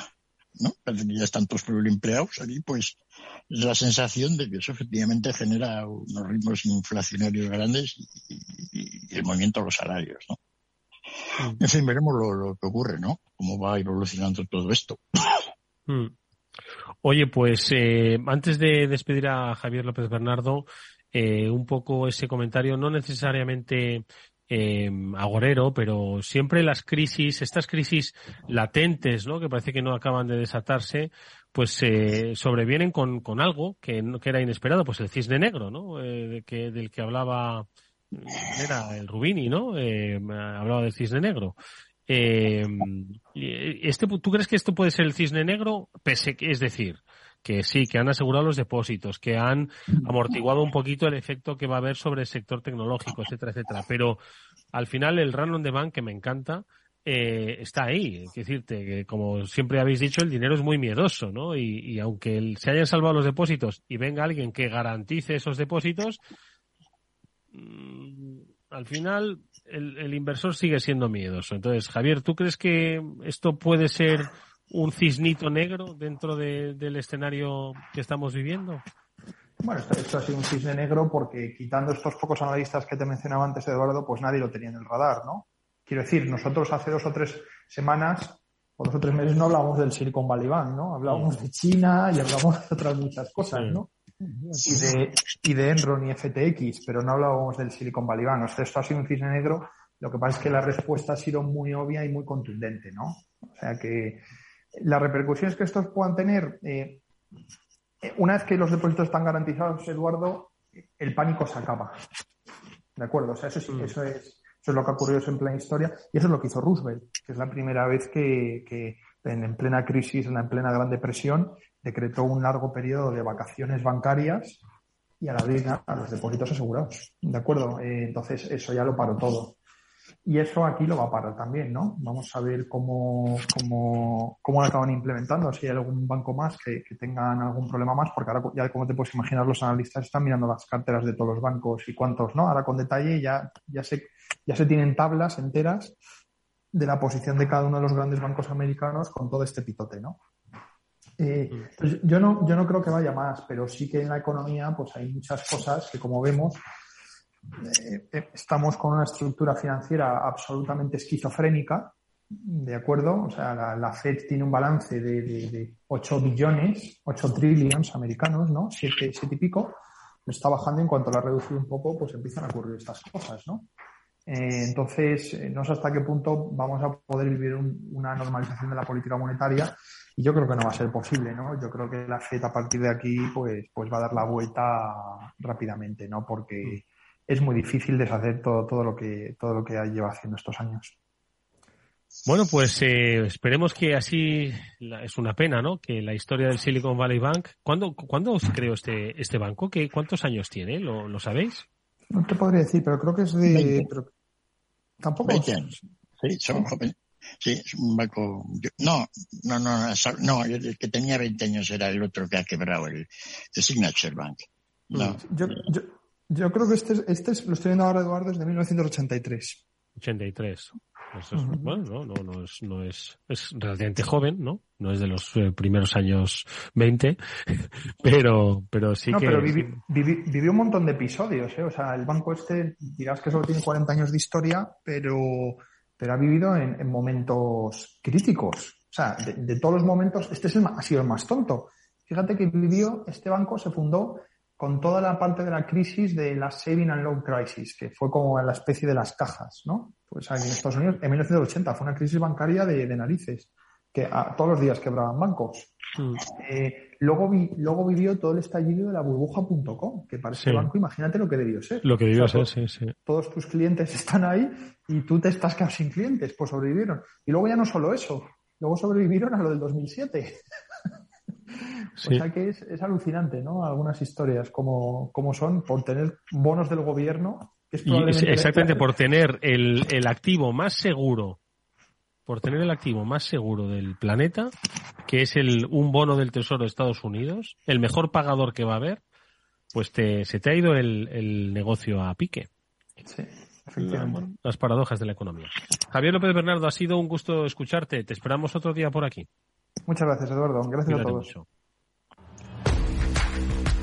¿no? Parece que ya están todos empleados allí, pues es la sensación de que eso efectivamente genera unos ritmos inflacionarios grandes y, y el movimiento de los salarios, ¿no? En fin, veremos lo, que ocurre, ¿no? Cómo va evolucionando todo esto. Mm. Oye, pues eh, antes de despedir a Javier López Bernardo, eh, un poco ese comentario, no necesariamente eh, agorero, pero siempre las crisis, estas crisis latentes, ¿no? Que parece que no acaban de desatarse, pues eh, sobrevienen con, algo que, era inesperado, pues el cisne negro, ¿no? Del que hablaba era el Rubini, ¿no? Eh, hablaba del cisne negro. Eh, este, ¿Tú crees que esto puede ser el cisne negro? Pese es decir, que sí, que han asegurado los depósitos, que han amortiguado un poquito el efecto que va a haber sobre el sector tecnológico, etcétera, etcétera. Pero al final el run on bank, que me encanta, eh, está ahí. Es decirte que, como siempre habéis dicho, el dinero es muy miedoso, ¿no? Y, y aunque se hayan salvado los depósitos y venga alguien que garantice esos depósitos, al final el, inversor sigue siendo miedoso. Entonces, Javier, ¿tú crees que esto puede ser un cisnito negro dentro del escenario que estamos viviendo? Bueno, esto, ha sido un cisne negro porque quitando estos pocos analistas que te mencionaba antes, Eduardo, pues nadie lo tenía en el radar, ¿no? Quiero decir, nosotros hace dos o tres semanas o dos o tres meses no hablábamos del Silicon Valley Bank, ¿no? Hablábamos de China y hablábamos de otras muchas cosas, ¿no? Y de, y de Enron y FTX, pero no hablábamos del Silicon Valley Bank. esto ha sido un cisne negro. Lo que pasa es que la respuesta ha sido muy obvia y muy contundente, ¿no? O sea que las repercusiones que estos puedan tener, eh, una vez que los depósitos están garantizados, Eduardo, el pánico se acaba. ¿De acuerdo? O sea, eso, sí, mm. eso, es, eso es lo que ha ocurrido en plena historia y eso es lo que hizo Roosevelt, que es la primera vez que, que en, plena crisis, en plena Gran Depresión, decretó un largo periodo de vacaciones bancarias y a la a los depósitos asegurados. ¿De acuerdo? Eh, entonces, eso ya lo paró todo. Y eso aquí lo va a parar también, ¿no? Vamos a ver cómo, cómo, cómo lo acaban implementando, si hay algún banco más que, que, tengan algún problema más, porque ahora ya como te puedes imaginar, los analistas están mirando las carteras de todos los bancos y cuántos no. Ahora con detalle ya, ya, se, ya se tienen tablas enteras de la posición de cada uno de los grandes bancos americanos con todo este pitote, ¿no? Eh, pues yo no, yo no creo que vaya más, pero sí que en la economía pues hay muchas cosas que como vemos eh, eh, estamos con una estructura financiera absolutamente esquizofrénica, ¿de acuerdo? O sea, la, Fed tiene un balance de, de, 8 billones, 8 trillions americanos, ¿no? 7, y pico. Está bajando y en cuanto la ha reducido un poco, pues empiezan a ocurrir estas cosas, ¿no? Eh, entonces, no sé hasta qué punto vamos a poder vivir una normalización de la política monetaria y yo creo que no va a ser posible, ¿no? Yo creo que la FED a partir de aquí, pues, pues va a dar la vuelta rápidamente, ¿no? Porque es muy difícil deshacer todo, todo lo que todo lo que lleva haciendo estos años. Bueno, pues eh, esperemos que así es una pena, ¿no? Que la historia del Silicon Valley Bank. ¿Cuándo, ¿cuándo se creó este, este banco? ¿Qué, ¿Cuántos años tiene? ¿Lo, ¿Lo, sabéis? No te podría decir, pero creo que es de. Tampoco. 20 años. Sí, son jóvenes. Sí, es un banco. No, no, no, no, el que tenía 20 años era el otro que ha quebrado, el, Signature Bank. No. Yo, yo, yo creo que este, este es, lo estoy viendo ahora, Eduardo, desde 1983. 83. Bueno, no, no, no, es, no es, es relativamente joven, ¿no? No es de los eh, primeros años 20, [LAUGHS] pero, pero sí no, que... pero vivió un montón de episodios, ¿eh? O sea, el banco este, dirás que solo tiene 40 años de historia, pero, pero ha vivido en, momentos críticos. O sea, de, todos los momentos, este es el, ha sido el más tonto. Fíjate que vivió, este banco se fundó con toda la parte de la crisis de la Saving and Loan Crisis, que fue como la especie de las cajas, ¿no? Pues aquí en Estados Unidos, en 1980, fue una crisis bancaria de, narices, que a, todos los días quebraban bancos. Mm. Eh, luego, vi, luego vivió todo el estallido de la burbuja.com, que para ese banco, imagínate lo que debió ser. Lo que debió ser, sí, sí. Todos tus clientes [LAUGHS] están ahí y tú te estás quedando sin clientes, pues sobrevivieron. Y luego ya no solo eso, luego sobrevivieron a lo del 2007. [LAUGHS] O sea que es, alucinante, ¿no? Algunas historias como, como son por tener bonos del gobierno. exactamente, por tener el, el activo más seguro, por tener el activo más seguro del planeta, que es el, un bono del Tesoro de Estados Unidos, el mejor pagador que va a haber, pues te, se te ha ido el, el negocio a pique. Sí. las paradojas de la economía. Javier López Bernardo, ha sido un gusto escucharte. Te esperamos otro día por aquí. Muchas gracias, Eduardo. Gracias a todos.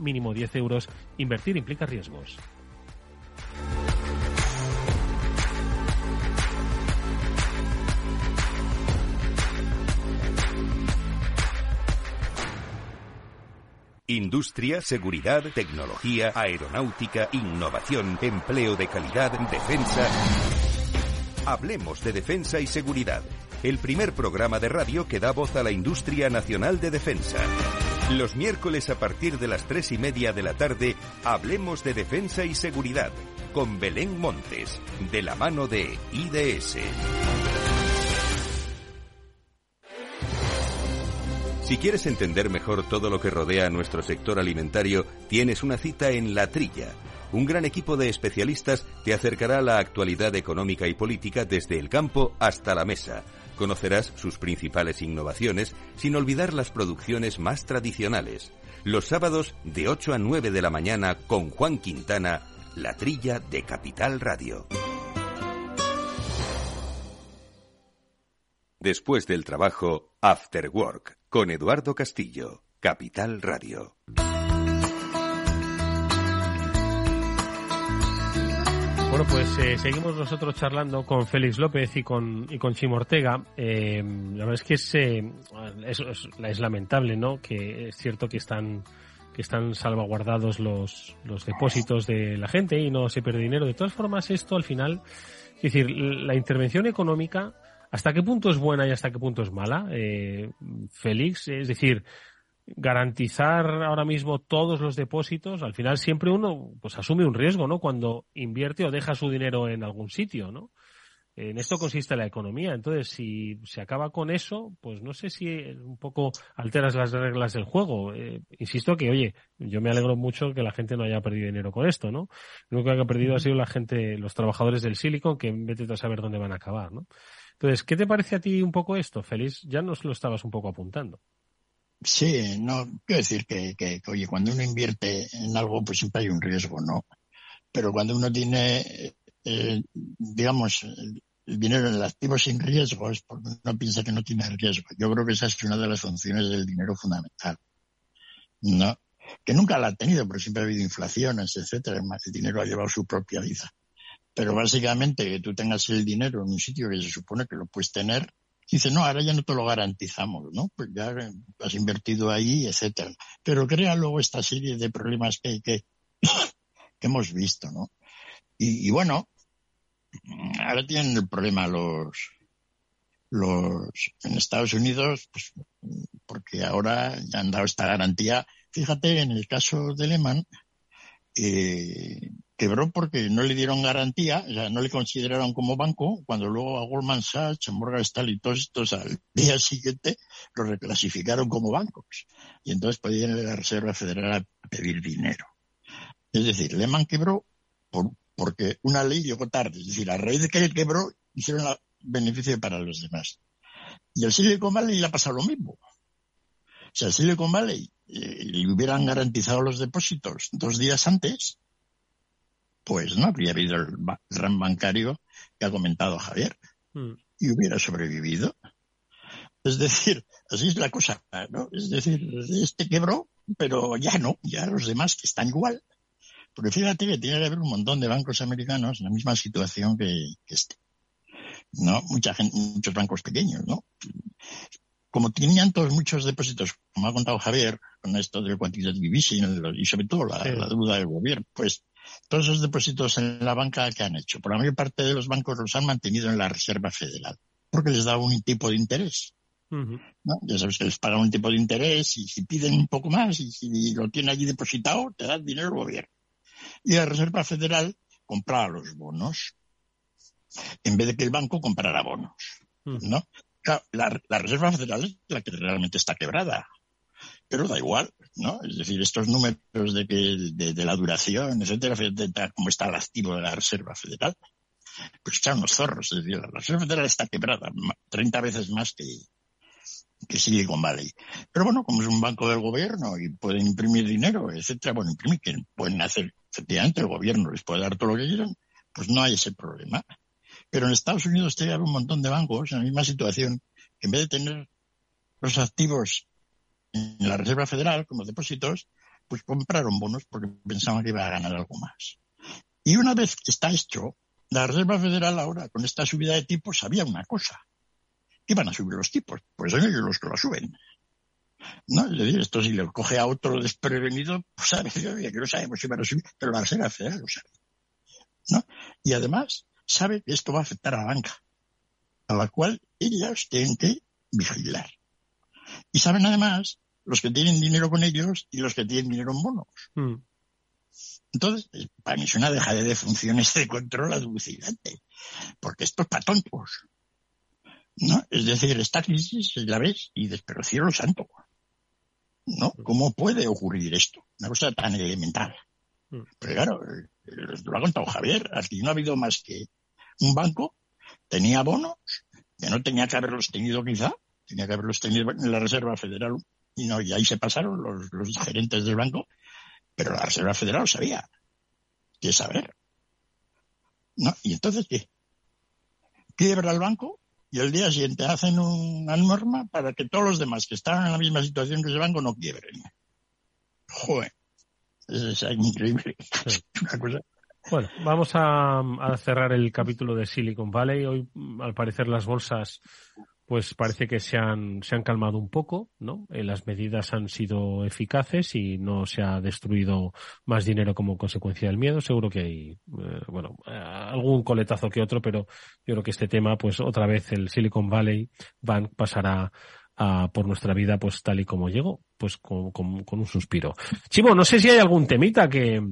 mínimo 10 euros. Invertir implica riesgos. Industria, seguridad, tecnología, aeronáutica, innovación, empleo de calidad, defensa. Hablemos de defensa y seguridad. El primer programa de radio que da voz a la industria nacional de defensa. Los miércoles a partir de las tres y media de la tarde, hablemos de defensa y seguridad con Belén Montes, de la mano de IDS. Si quieres entender mejor todo lo que rodea a nuestro sector alimentario, tienes una cita en La Trilla. Un gran equipo de especialistas te acercará a la actualidad económica y política desde el campo hasta la mesa. Conocerás sus principales innovaciones sin olvidar las producciones más tradicionales. Los sábados de 8 a 9 de la mañana con Juan Quintana, La Trilla de Capital Radio. Después del trabajo, After Work, con Eduardo Castillo, Capital Radio. Bueno, pues eh, seguimos nosotros charlando con Félix López y con, y con Chimo Ortega. Eh, la verdad es que es, eh, es, es, lamentable, ¿no? Que es cierto que están que están salvaguardados los, los depósitos de la gente y no se pierde dinero. De todas formas, esto al final, es decir, la intervención económica ¿Hasta qué punto es buena y hasta qué punto es mala, eh, Félix? Es decir, garantizar ahora mismo todos los depósitos, al final siempre uno pues asume un riesgo, ¿no? Cuando invierte o deja su dinero en algún sitio, ¿no? En esto consiste la economía. Entonces, si se acaba con eso, pues no sé si un poco alteras las reglas del juego. Eh, insisto que, oye, yo me alegro mucho que la gente no haya perdido dinero con esto, ¿no? Lo único que ha perdido ha sido la gente, los trabajadores del Silicon, que vete a saber dónde van a acabar, ¿no? Entonces, ¿qué te parece a ti un poco esto, Félix? Ya nos lo estabas un poco apuntando. Sí, no, quiero decir que, que, oye, cuando uno invierte en algo, pues siempre hay un riesgo, ¿no? Pero cuando uno tiene, eh, digamos, el dinero en el activo sin riesgo, es porque uno piensa que no tiene riesgo. Yo creo que esa es una de las funciones del dinero fundamental, ¿no? Que nunca la ha tenido, pero siempre ha habido inflaciones, etcétera. El dinero ha llevado su propia vida. Pero básicamente que tú tengas el dinero en un sitio que se supone que lo puedes tener, dice, no, ahora ya no te lo garantizamos, ¿no? Pues ya has invertido ahí, etcétera. Pero crea luego esta serie de problemas que, que, [COUGHS] que hemos visto, ¿no? Y, y, bueno, ahora tienen el problema los, los, en Estados Unidos, pues, porque ahora ya han dado esta garantía. Fíjate, en el caso de Lehman, eh, quebró porque no le dieron garantía, o sea, no le consideraron como banco, cuando luego a Goldman Sachs, a Morgan Stanley y todos estos al día siguiente lo reclasificaron como bancos. Y entonces podían ir a la Reserva Federal a pedir dinero. Es decir, Lehman quebró por, porque una ley llegó tarde. Es decir, a raíz de que él quebró, hicieron beneficio para los demás. Y el Silicon Valley le ha pasado lo mismo. O sea, el Silicon Valley eh, le hubieran garantizado los depósitos dos días antes, pues no habría habido el gran bancario que ha comentado Javier hmm. y hubiera sobrevivido. Es decir, así es la cosa, ¿no? Es decir, este quebró, pero ya no, ya los demás están igual. Porque fíjate que tiene que haber un montón de bancos americanos en la misma situación que, este. ¿No? Mucha gente, muchos bancos pequeños, ¿no? Como tenían todos muchos depósitos, como ha contado Javier, con esto del quantitative easing y sobre todo la, la deuda del gobierno, pues todos esos depósitos en la banca que han hecho, por la mayor parte de los bancos los han mantenido en la Reserva Federal, porque les da un tipo de interés. ¿no? Ya sabes que les pagan un tipo de interés y si piden un poco más y si lo tienen allí depositado, te da dinero el gobierno. Y la Reserva Federal compraba los bonos en vez de que el banco comprara bonos. ¿no? La, la Reserva Federal es la que realmente está quebrada pero da igual, ¿no? Es decir, estos números de que de, la duración, etcétera, cómo está el activo de la Reserva Federal, pues están unos zorros. Es decir, la Reserva Federal está quebrada 30 veces más que, que Silicon Valley. Pero bueno, como es un banco del gobierno y pueden imprimir dinero, etcétera, bueno, imprimir, que pueden hacer, efectivamente, el gobierno les puede dar todo lo que quieran, pues no hay ese problema. Pero en Estados Unidos tiene un montón de bancos en la misma situación, que en vez de tener los activos en la Reserva Federal como depósitos, pues compraron bonos porque pensaban que iba a ganar algo más. Y una vez que está hecho, la Reserva Federal ahora, con esta subida de tipos, sabía una cosa, iban a subir los tipos, pues son ellos los que lo suben. ¿No? Esto si le coge a otro desprevenido, pues sabe [LAUGHS] que no sabemos si van a subir, pero la Reserva Federal lo sabe. ¿No? Y además sabe que esto va a afectar a la banca, a la cual ellas tienen que vigilar. Y saben además los que tienen dinero con ellos y los que tienen dinero en bonos. Hmm. Entonces, eh, para mí es una dejadez de funciones de control alucinante, porque esto es para tontos. ¿no? Es decir, esta crisis, la ves, y del cielo santo. ¿no? ¿Cómo puede ocurrir esto? Una cosa tan elemental. Mm. Pero claro, lo ha contado Javier, aquí no ha habido más que un banco, tenía bonos, que no tenía que haberlos tenido quizá, tenía que haberlos tenido en la Reserva Federal, y no, y ahí se pasaron los, los gerentes del banco, pero la Reserva Federal sabía. ¿Qué saber? ¿No? ¿Y entonces qué? Quiebra el banco y el día siguiente hacen una norma para que todos los demás que estaban en la misma situación que ese banco no quiebren. Joder, es, increíble. [LAUGHS] Bueno, vamos a, cerrar el capítulo de Silicon Valley. Hoy, al parecer, las bolsas pues parece que se han, se han calmado un poco, ¿no? Eh, las medidas han sido eficaces y no se ha destruido más dinero como consecuencia del miedo. Seguro que hay, eh, bueno, eh, algún coletazo que otro, pero yo creo que este tema, pues otra vez el Silicon Valley Bank pasará a, por nuestra vida, pues tal y como llegó, pues con, con, con un suspiro. Chivo, no sé si hay algún temita que,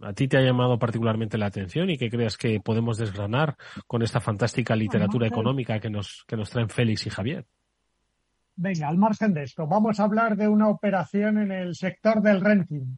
a ti te ha llamado particularmente la atención y que creas que podemos desgranar con esta fantástica literatura económica que nos, que nos traen Félix y Javier. Venga, al margen de esto, vamos a hablar de una operación en el sector del renting.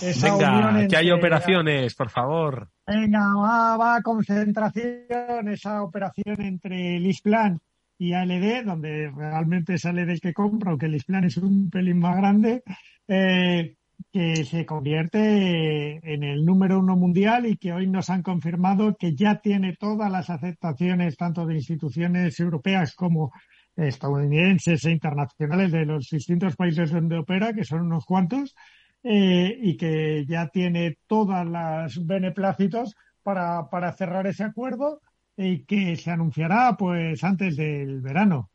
Venga, que hay operaciones, por favor. Venga, va, va, concentración, esa operación entre Lisplan y ALD, donde realmente sale del que compra, aunque Lisplan es un pelín más grande. Eh, que se convierte en el número uno mundial y que hoy nos han confirmado que ya tiene todas las aceptaciones tanto de instituciones europeas como estadounidenses e internacionales de los distintos países donde opera, que son unos cuantos, eh, y que ya tiene todas las beneplácitos para, para cerrar ese acuerdo y que se anunciará pues antes del verano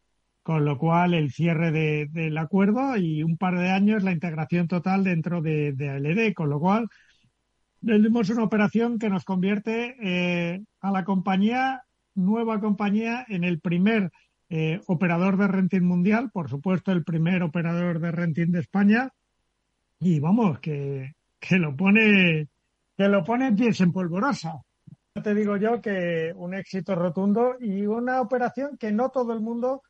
con lo cual el cierre del acuerdo y un par de años la integración total dentro de, ALD, con lo cual tenemos una operación que nos convierte eh, a la compañía, nueva compañía, en el primer eh, operador de renting mundial, por supuesto el primer operador de renting de España, y vamos, que, que lo pone, que lo pone pies en polvorosa. Te digo yo que un éxito rotundo y una operación que no todo el mundo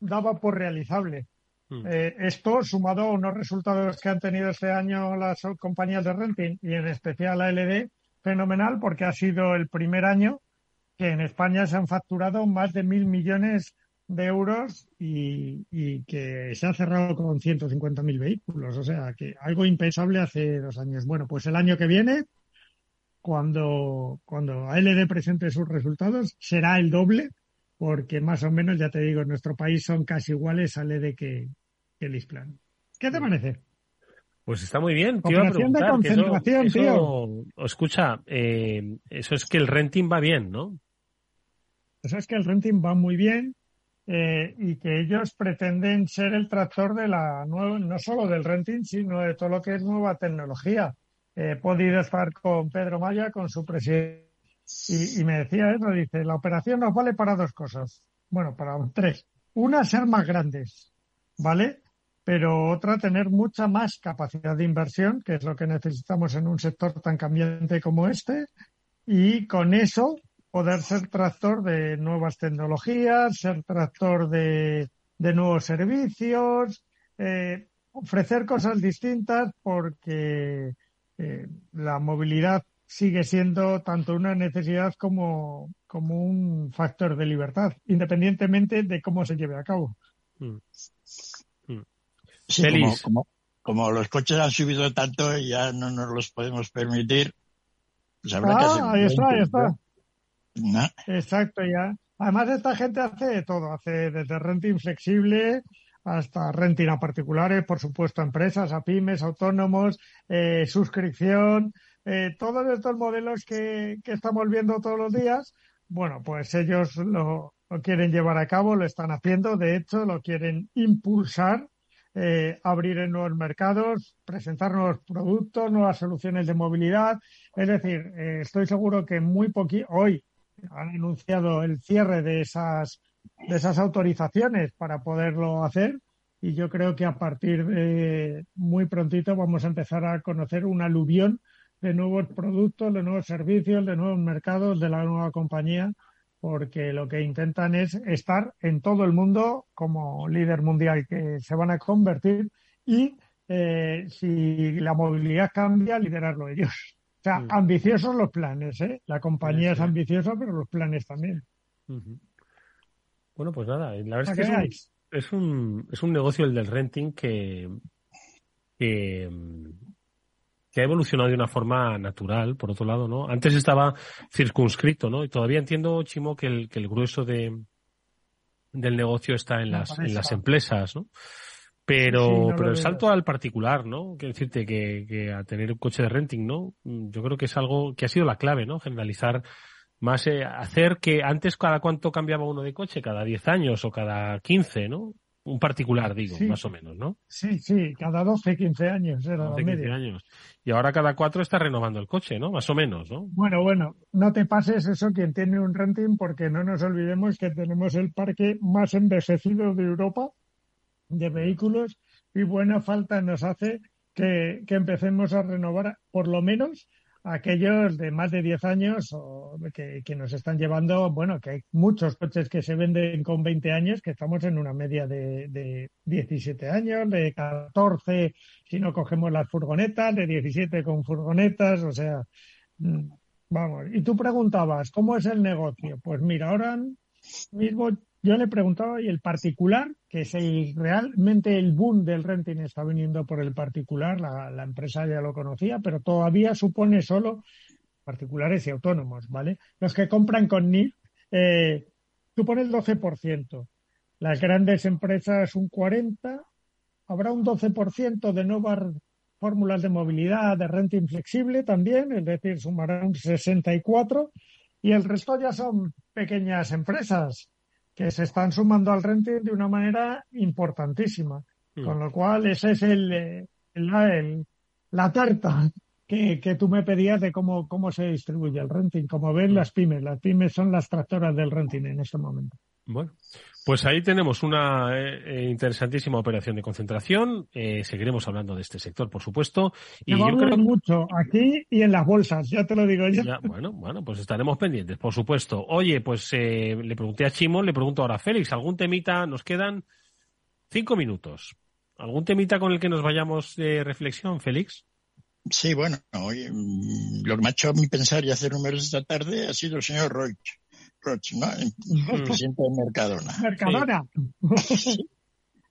daba por realizable. Hmm. Eh, esto, sumado a unos resultados que han tenido este año las compañías de renting y en especial la LD, fenomenal porque ha sido el primer año que en España se han facturado más de mil millones de euros y, que se ha cerrado con 150.000 vehículos. O sea, que algo impensable hace dos años. Bueno, pues el año que viene, cuando, cuando ALD presente sus resultados, será el doble porque más o menos, ya te digo, en nuestro país son casi iguales al EDE que, que el ISPLAN. ¿Qué te parece? Pues está muy bien. Te iba a preguntar, concentración, tío. escucha, eh, eso es que el renting va bien, ¿no? Eso es que el renting va muy bien eh, y que ellos pretenden ser el tractor de la nueva, no solo del renting, sino de todo lo que es nueva tecnología. he podido estar con Pedro Maya, con su presidente y, me decía eso, dice, la operación nos vale para dos cosas. Bueno, para tres. Una, ser más grandes, ¿vale? Pero otra, tener mucha más capacidad de inversión, que es lo que necesitamos en un sector tan cambiante como este. Y con eso, poder ser tractor de nuevas tecnologías, ser tractor de, de nuevos servicios, eh, ofrecer cosas distintas porque eh, la movilidad sigue siendo tanto una necesidad como, como un factor de libertad, independientemente de cómo se lleve a cabo. Mm. Mm. como, como, los coches han subido tanto y ya no nos los podemos permitir, pues habrá que ah, hacer ahí está, ahí está. Exacto, ya. Además, esta gente hace de todo, hace desde renting flexible hasta renting a particulares, por supuesto, a empresas, a pymes, autónomos, eh, suscripción, eh, todos estos modelos que, estamos viendo todos los días, bueno, pues ellos lo, quieren llevar a cabo, lo están haciendo, de hecho, lo quieren impulsar, eh, abrir en nuevos mercados, presentar nuevos productos, nuevas soluciones de movilidad. Es decir, eh, estoy seguro que muy poquito, hoy han anunciado el cierre de esas, de esas autorizaciones para poderlo hacer y yo creo que a partir de muy prontito vamos a empezar a conocer un aluvión de nuevos productos, de nuevos servicios, de nuevos mercados de la nueva compañía, porque lo que intentan es estar en todo el mundo como líder mundial, que se van a convertir y eh, si la movilidad cambia, liderarlo ellos. O sea, mm. ambiciosos los planes, ¿eh? La compañía es ambiciosa, pero los planes también. Bueno, pues nada, la verdad es que es un, es un, negocio el del renting que, que, ha evolucionado de una forma natural, por otro lado, ¿no? Antes estaba circunscrito, ¿no? Y todavía entiendo, Chimo, que el, que el grueso de, del negocio está en las, en las empresas, ¿no? Pero, pero el salto al particular, ¿no? Quiero decirte que, que a tener un coche de renting, ¿no? Yo creo que es algo que ha sido la clave, ¿no? Generalizar más eh, hacer que antes cada cuánto cambiaba uno de coche, cada 10 años o cada 15, ¿no? Un particular, digo, más o menos, ¿no? Sí, sí, cada 12, 15 años era 12, 15 años. Y ahora cada cuatro está renovando el coche, ¿no? Más o menos, ¿no? Bueno, bueno, no te pases eso quien tiene un renting porque no nos olvidemos que tenemos el parque más envejecido de Europa de vehículos y buena falta nos hace que, que empecemos a renovar por lo menos aquellos de más de 10 años o que, que, nos están llevando, bueno, que hay muchos coches que se venden con 20 años, que estamos en una media de, de 17 años, de 14 si no cogemos las furgonetas, de 17 con furgonetas, o sea, mm, vamos. Y tú preguntabas, ¿cómo es el negocio? Pues mira, ahora mismo yo le preguntaba, ¿y el particular? Que es el, realmente el boom del renting está viniendo por el particular, la, empresa ya lo conocía, pero todavía supone solo particulares y autónomos, ¿vale? Los que compran con NIF eh, supone el 12%, las grandes empresas un 40%, habrá un 12% de nuevas fórmulas de movilidad, de renting flexible también, es decir, sumará un 64%, y el resto ya son pequeñas empresas que se están sumando al renting de una manera importantísima. Mm. Con lo cual, ese es el, el, la tarta que, que, tú me pedías de cómo, cómo se distribuye el renting. Como ven, mm. las pymes. Las pymes son las tractoras del renting en este momento. Bueno, pues ahí tenemos una eh, eh, interesantísima operación de concentración. Eh, seguiremos hablando de este sector, por supuesto. Y yo creo mucho aquí y en las bolsas, ya te lo digo yo. bueno, bueno, pues estaremos pendientes, por supuesto. Oye, pues le pregunté a Chimo, le pregunto ahora a Félix, ¿algún temita? Nos quedan cinco minutos. ¿Algún temita con el que nos vayamos de reflexión, Félix? Sí, bueno, mm, lo que me ha hecho a mí pensar y hacer números esta tarde ha sido el señor Roig el presidente de Mercadona. Mercadona.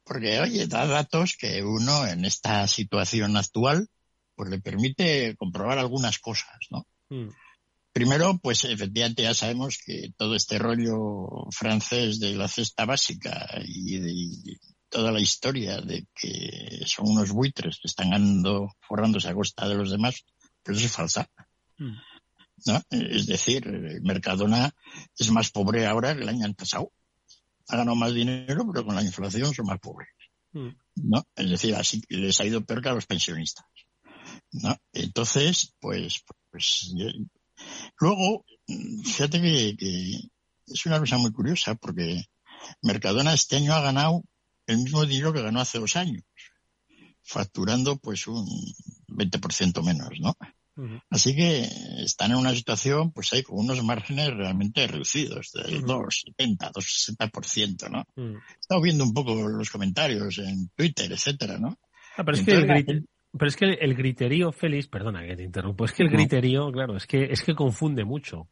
Porque, oye, da datos que uno en esta situación actual, pues le permite comprobar algunas cosas, ¿no? Mm. Primero, pues efectivamente ya sabemos que todo este rollo francés de la cesta básica y de toda la historia de que son unos buitres que están andando forrándose a costa de los demás, pues eso es falsa. Mm. ¿No? Es decir, Mercadona es más pobre ahora que el año pasado. Ha ganado más dinero, pero con la inflación son más pobres. Mm. ¿no? Es decir, así les ha ido peor que a los pensionistas. ¿no? Entonces, pues, pues luego, fíjate que, es una cosa muy curiosa porque Mercadona este año ha ganado el mismo dinero que ganó hace dos años, facturando pues un 20% menos, ¿no? Así que están en una situación, pues hay con unos márgenes realmente reducidos, del 2,70, 2,60%, ¿no? He estado viendo un poco los comentarios en Twitter, etcétera, ¿no? Ah, pero, es que el pero es que el griterío, Félix, perdona que te interrumpo, es que el griterío, claro, es que, es que confunde mucho.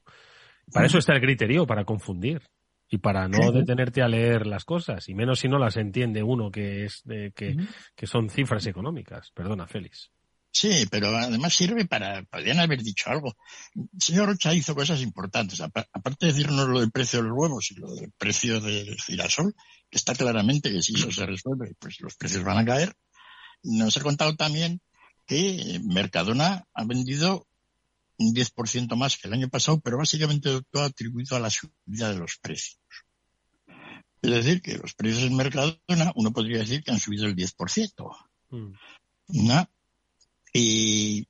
Para eso está el griterío, para confundir y para no detenerte a leer las cosas, y menos si no las entiende uno que es de, que, que son cifras económicas. Perdona, Félix. Sí, pero además sirve para, podrían haber dicho algo. El señor Rocha hizo cosas importantes, aparte de decirnos lo del precio de los huevos y lo del precio del girasol, que está claramente que si eso se resuelve, pues los precios van a caer. Nos ha contado también que Mercadona ha vendido un 10% más que el año pasado, pero básicamente todo atribuido a la subida de los precios. Es decir, que los precios en Mercadona, uno podría decir que han subido el 10%. Mm. ¿no? Y,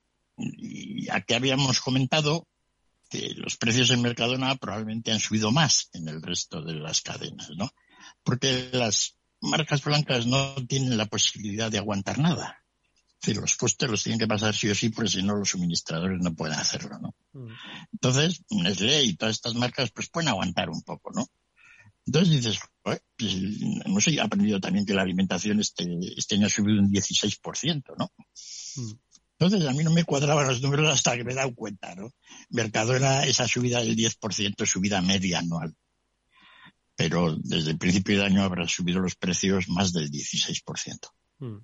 aquí habíamos comentado que los precios en Mercadona probablemente han subido más en el resto de las cadenas, ¿no? Porque las marcas blancas no tienen la posibilidad de aguantar nada. Los costes los tienen que pasar sí o sí, porque si no los suministradores no pueden hacerlo, ¿no? Mm. Entonces, Nestlé y todas estas marcas pues pueden aguantar un poco, ¿no? Entonces dices, pues, hemos aprendido también que la alimentación este, este año ha subido un 16%, ¿no? Mm. Entonces a mí no me cuadraban los números hasta que me he dado cuenta, ¿no? Mercadona, esa subida del 10%, subida media anual. Pero desde el principio de año habrá subido los precios más del 16%. Mm.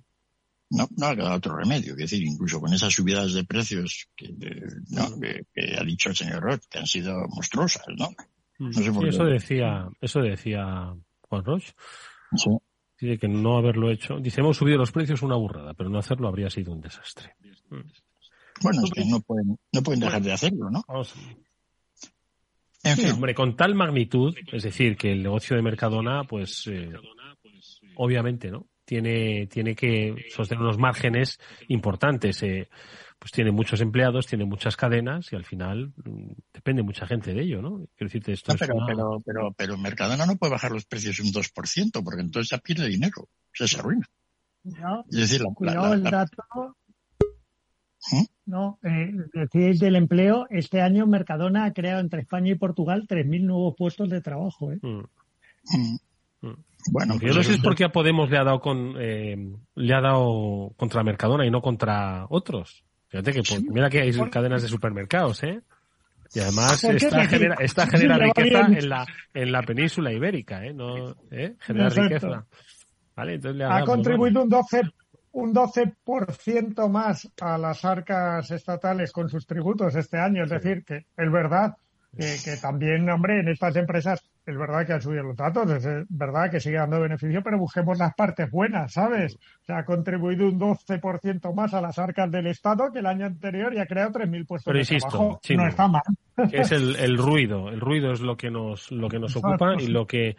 No, no ha quedado otro remedio. Es decir, incluso con esas subidas de precios que, ha dicho el señor Roth, que han sido monstruosas, ¿no? Mm. eso decía, eso decía Juan Roche. Dice que no haberlo hecho. Dice, hemos subido los precios una burrada, pero no hacerlo habría sido un desastre. Bueno, es que no pueden, no pueden dejar de hacerlo, ¿no? En fin. hombre, con tal magnitud, es decir, que el negocio de Mercadona, pues, eh, obviamente, ¿no? Tiene, tiene que sostener unos márgenes importantes. Eh, pues tiene muchos empleados, tiene muchas cadenas y al final mm, depende mucha gente de ello, ¿no? Quiero decirte esto. pero, pero, pero, pero, Mercadona no puede bajar los precios un 2%, porque entonces ya pierde dinero, se, se arruina. No, es decir, la, el dato. ¿Mm? No, eh, decir del empleo, este año Mercadona ha creado entre España y Portugal 3.000 nuevos puestos de trabajo. ¿eh? Mm. Bueno, yo no pues sé si es porque a Podemos le ha dado con eh, le ha dado contra Mercadona y no contra otros. Fíjate que pues, mira que hay cadenas de supermercados, ¿eh? Y además esta genera, esta [LAUGHS] genera riqueza en la, en la península ibérica, ¿eh? No, ¿eh? Genera riqueza. ¿Vale? Entonces le ha contribuido un 12 un 12% más a las arcas estatales con sus tributos este año. Es decir, que es verdad que, también, hombre, en estas empresas es verdad que han subido los datos, es verdad que sigue dando beneficio, pero busquemos las partes buenas, ¿sabes? O sea, ha contribuido un 12% más a las arcas del Estado que el año anterior y ha creado 3.000 puestos pero insisto, trabajo. no está mal. Es el, el, ruido, el ruido es lo que nos, lo que nos ocupa y lo que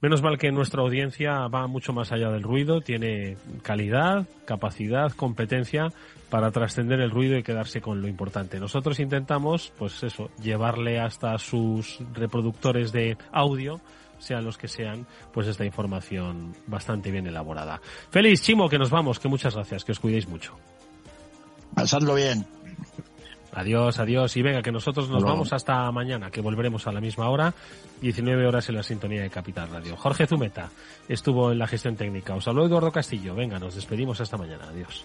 Menos mal que nuestra audiencia va mucho más allá del ruido, tiene calidad, capacidad, competencia para trascender el ruido y quedarse con lo importante. Nosotros intentamos, pues eso, llevarle hasta sus reproductores de audio sean los que sean, pues esta información bastante bien elaborada. Feliz, Chimo, que nos vamos, que muchas gracias, que os cuidéis mucho. Pasadlo bien. Adiós, adiós. Y venga, que nosotros nos vamos hasta mañana, que volveremos a la misma hora, 19 horas en la sintonía de Capital Radio. Jorge Zumeta estuvo en la gestión técnica. Os habló Eduardo Castillo. Venga, nos despedimos hasta mañana. Adiós.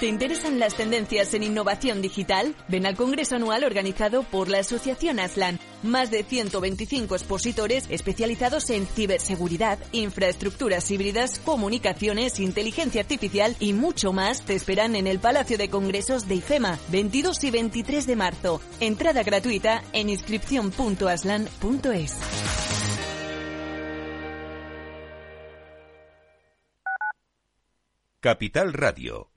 ¿Te interesan las tendencias en innovación digital? Ven al Congreso Anual organizado por la Asociación Aslan. Más de 125 expositores especializados en ciberseguridad, infraestructuras híbridas, comunicaciones, inteligencia artificial y mucho más te esperan en el Palacio de Congresos de IFEMA, 22 y 23 de marzo. Entrada gratuita en inscripción.aslan.es. Capital Radio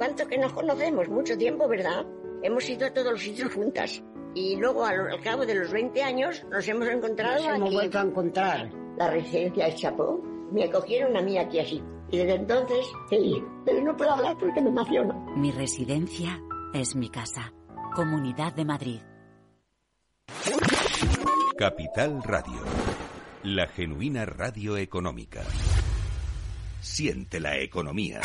¿Cuánto que nos conocemos? Mucho tiempo, ¿verdad? Hemos ido a todos los sitios juntas. Y luego, al, al cabo de los 20 años, nos hemos encontrado nos hemos vuelto a encontrar. La residencia de Chapó. Me cogieron a mí aquí así. Y desde entonces, sí. Pero no puedo hablar porque me emociono. Mi residencia es mi casa. Comunidad de Madrid. Capital Radio. La genuina radio económica. Siente la economía.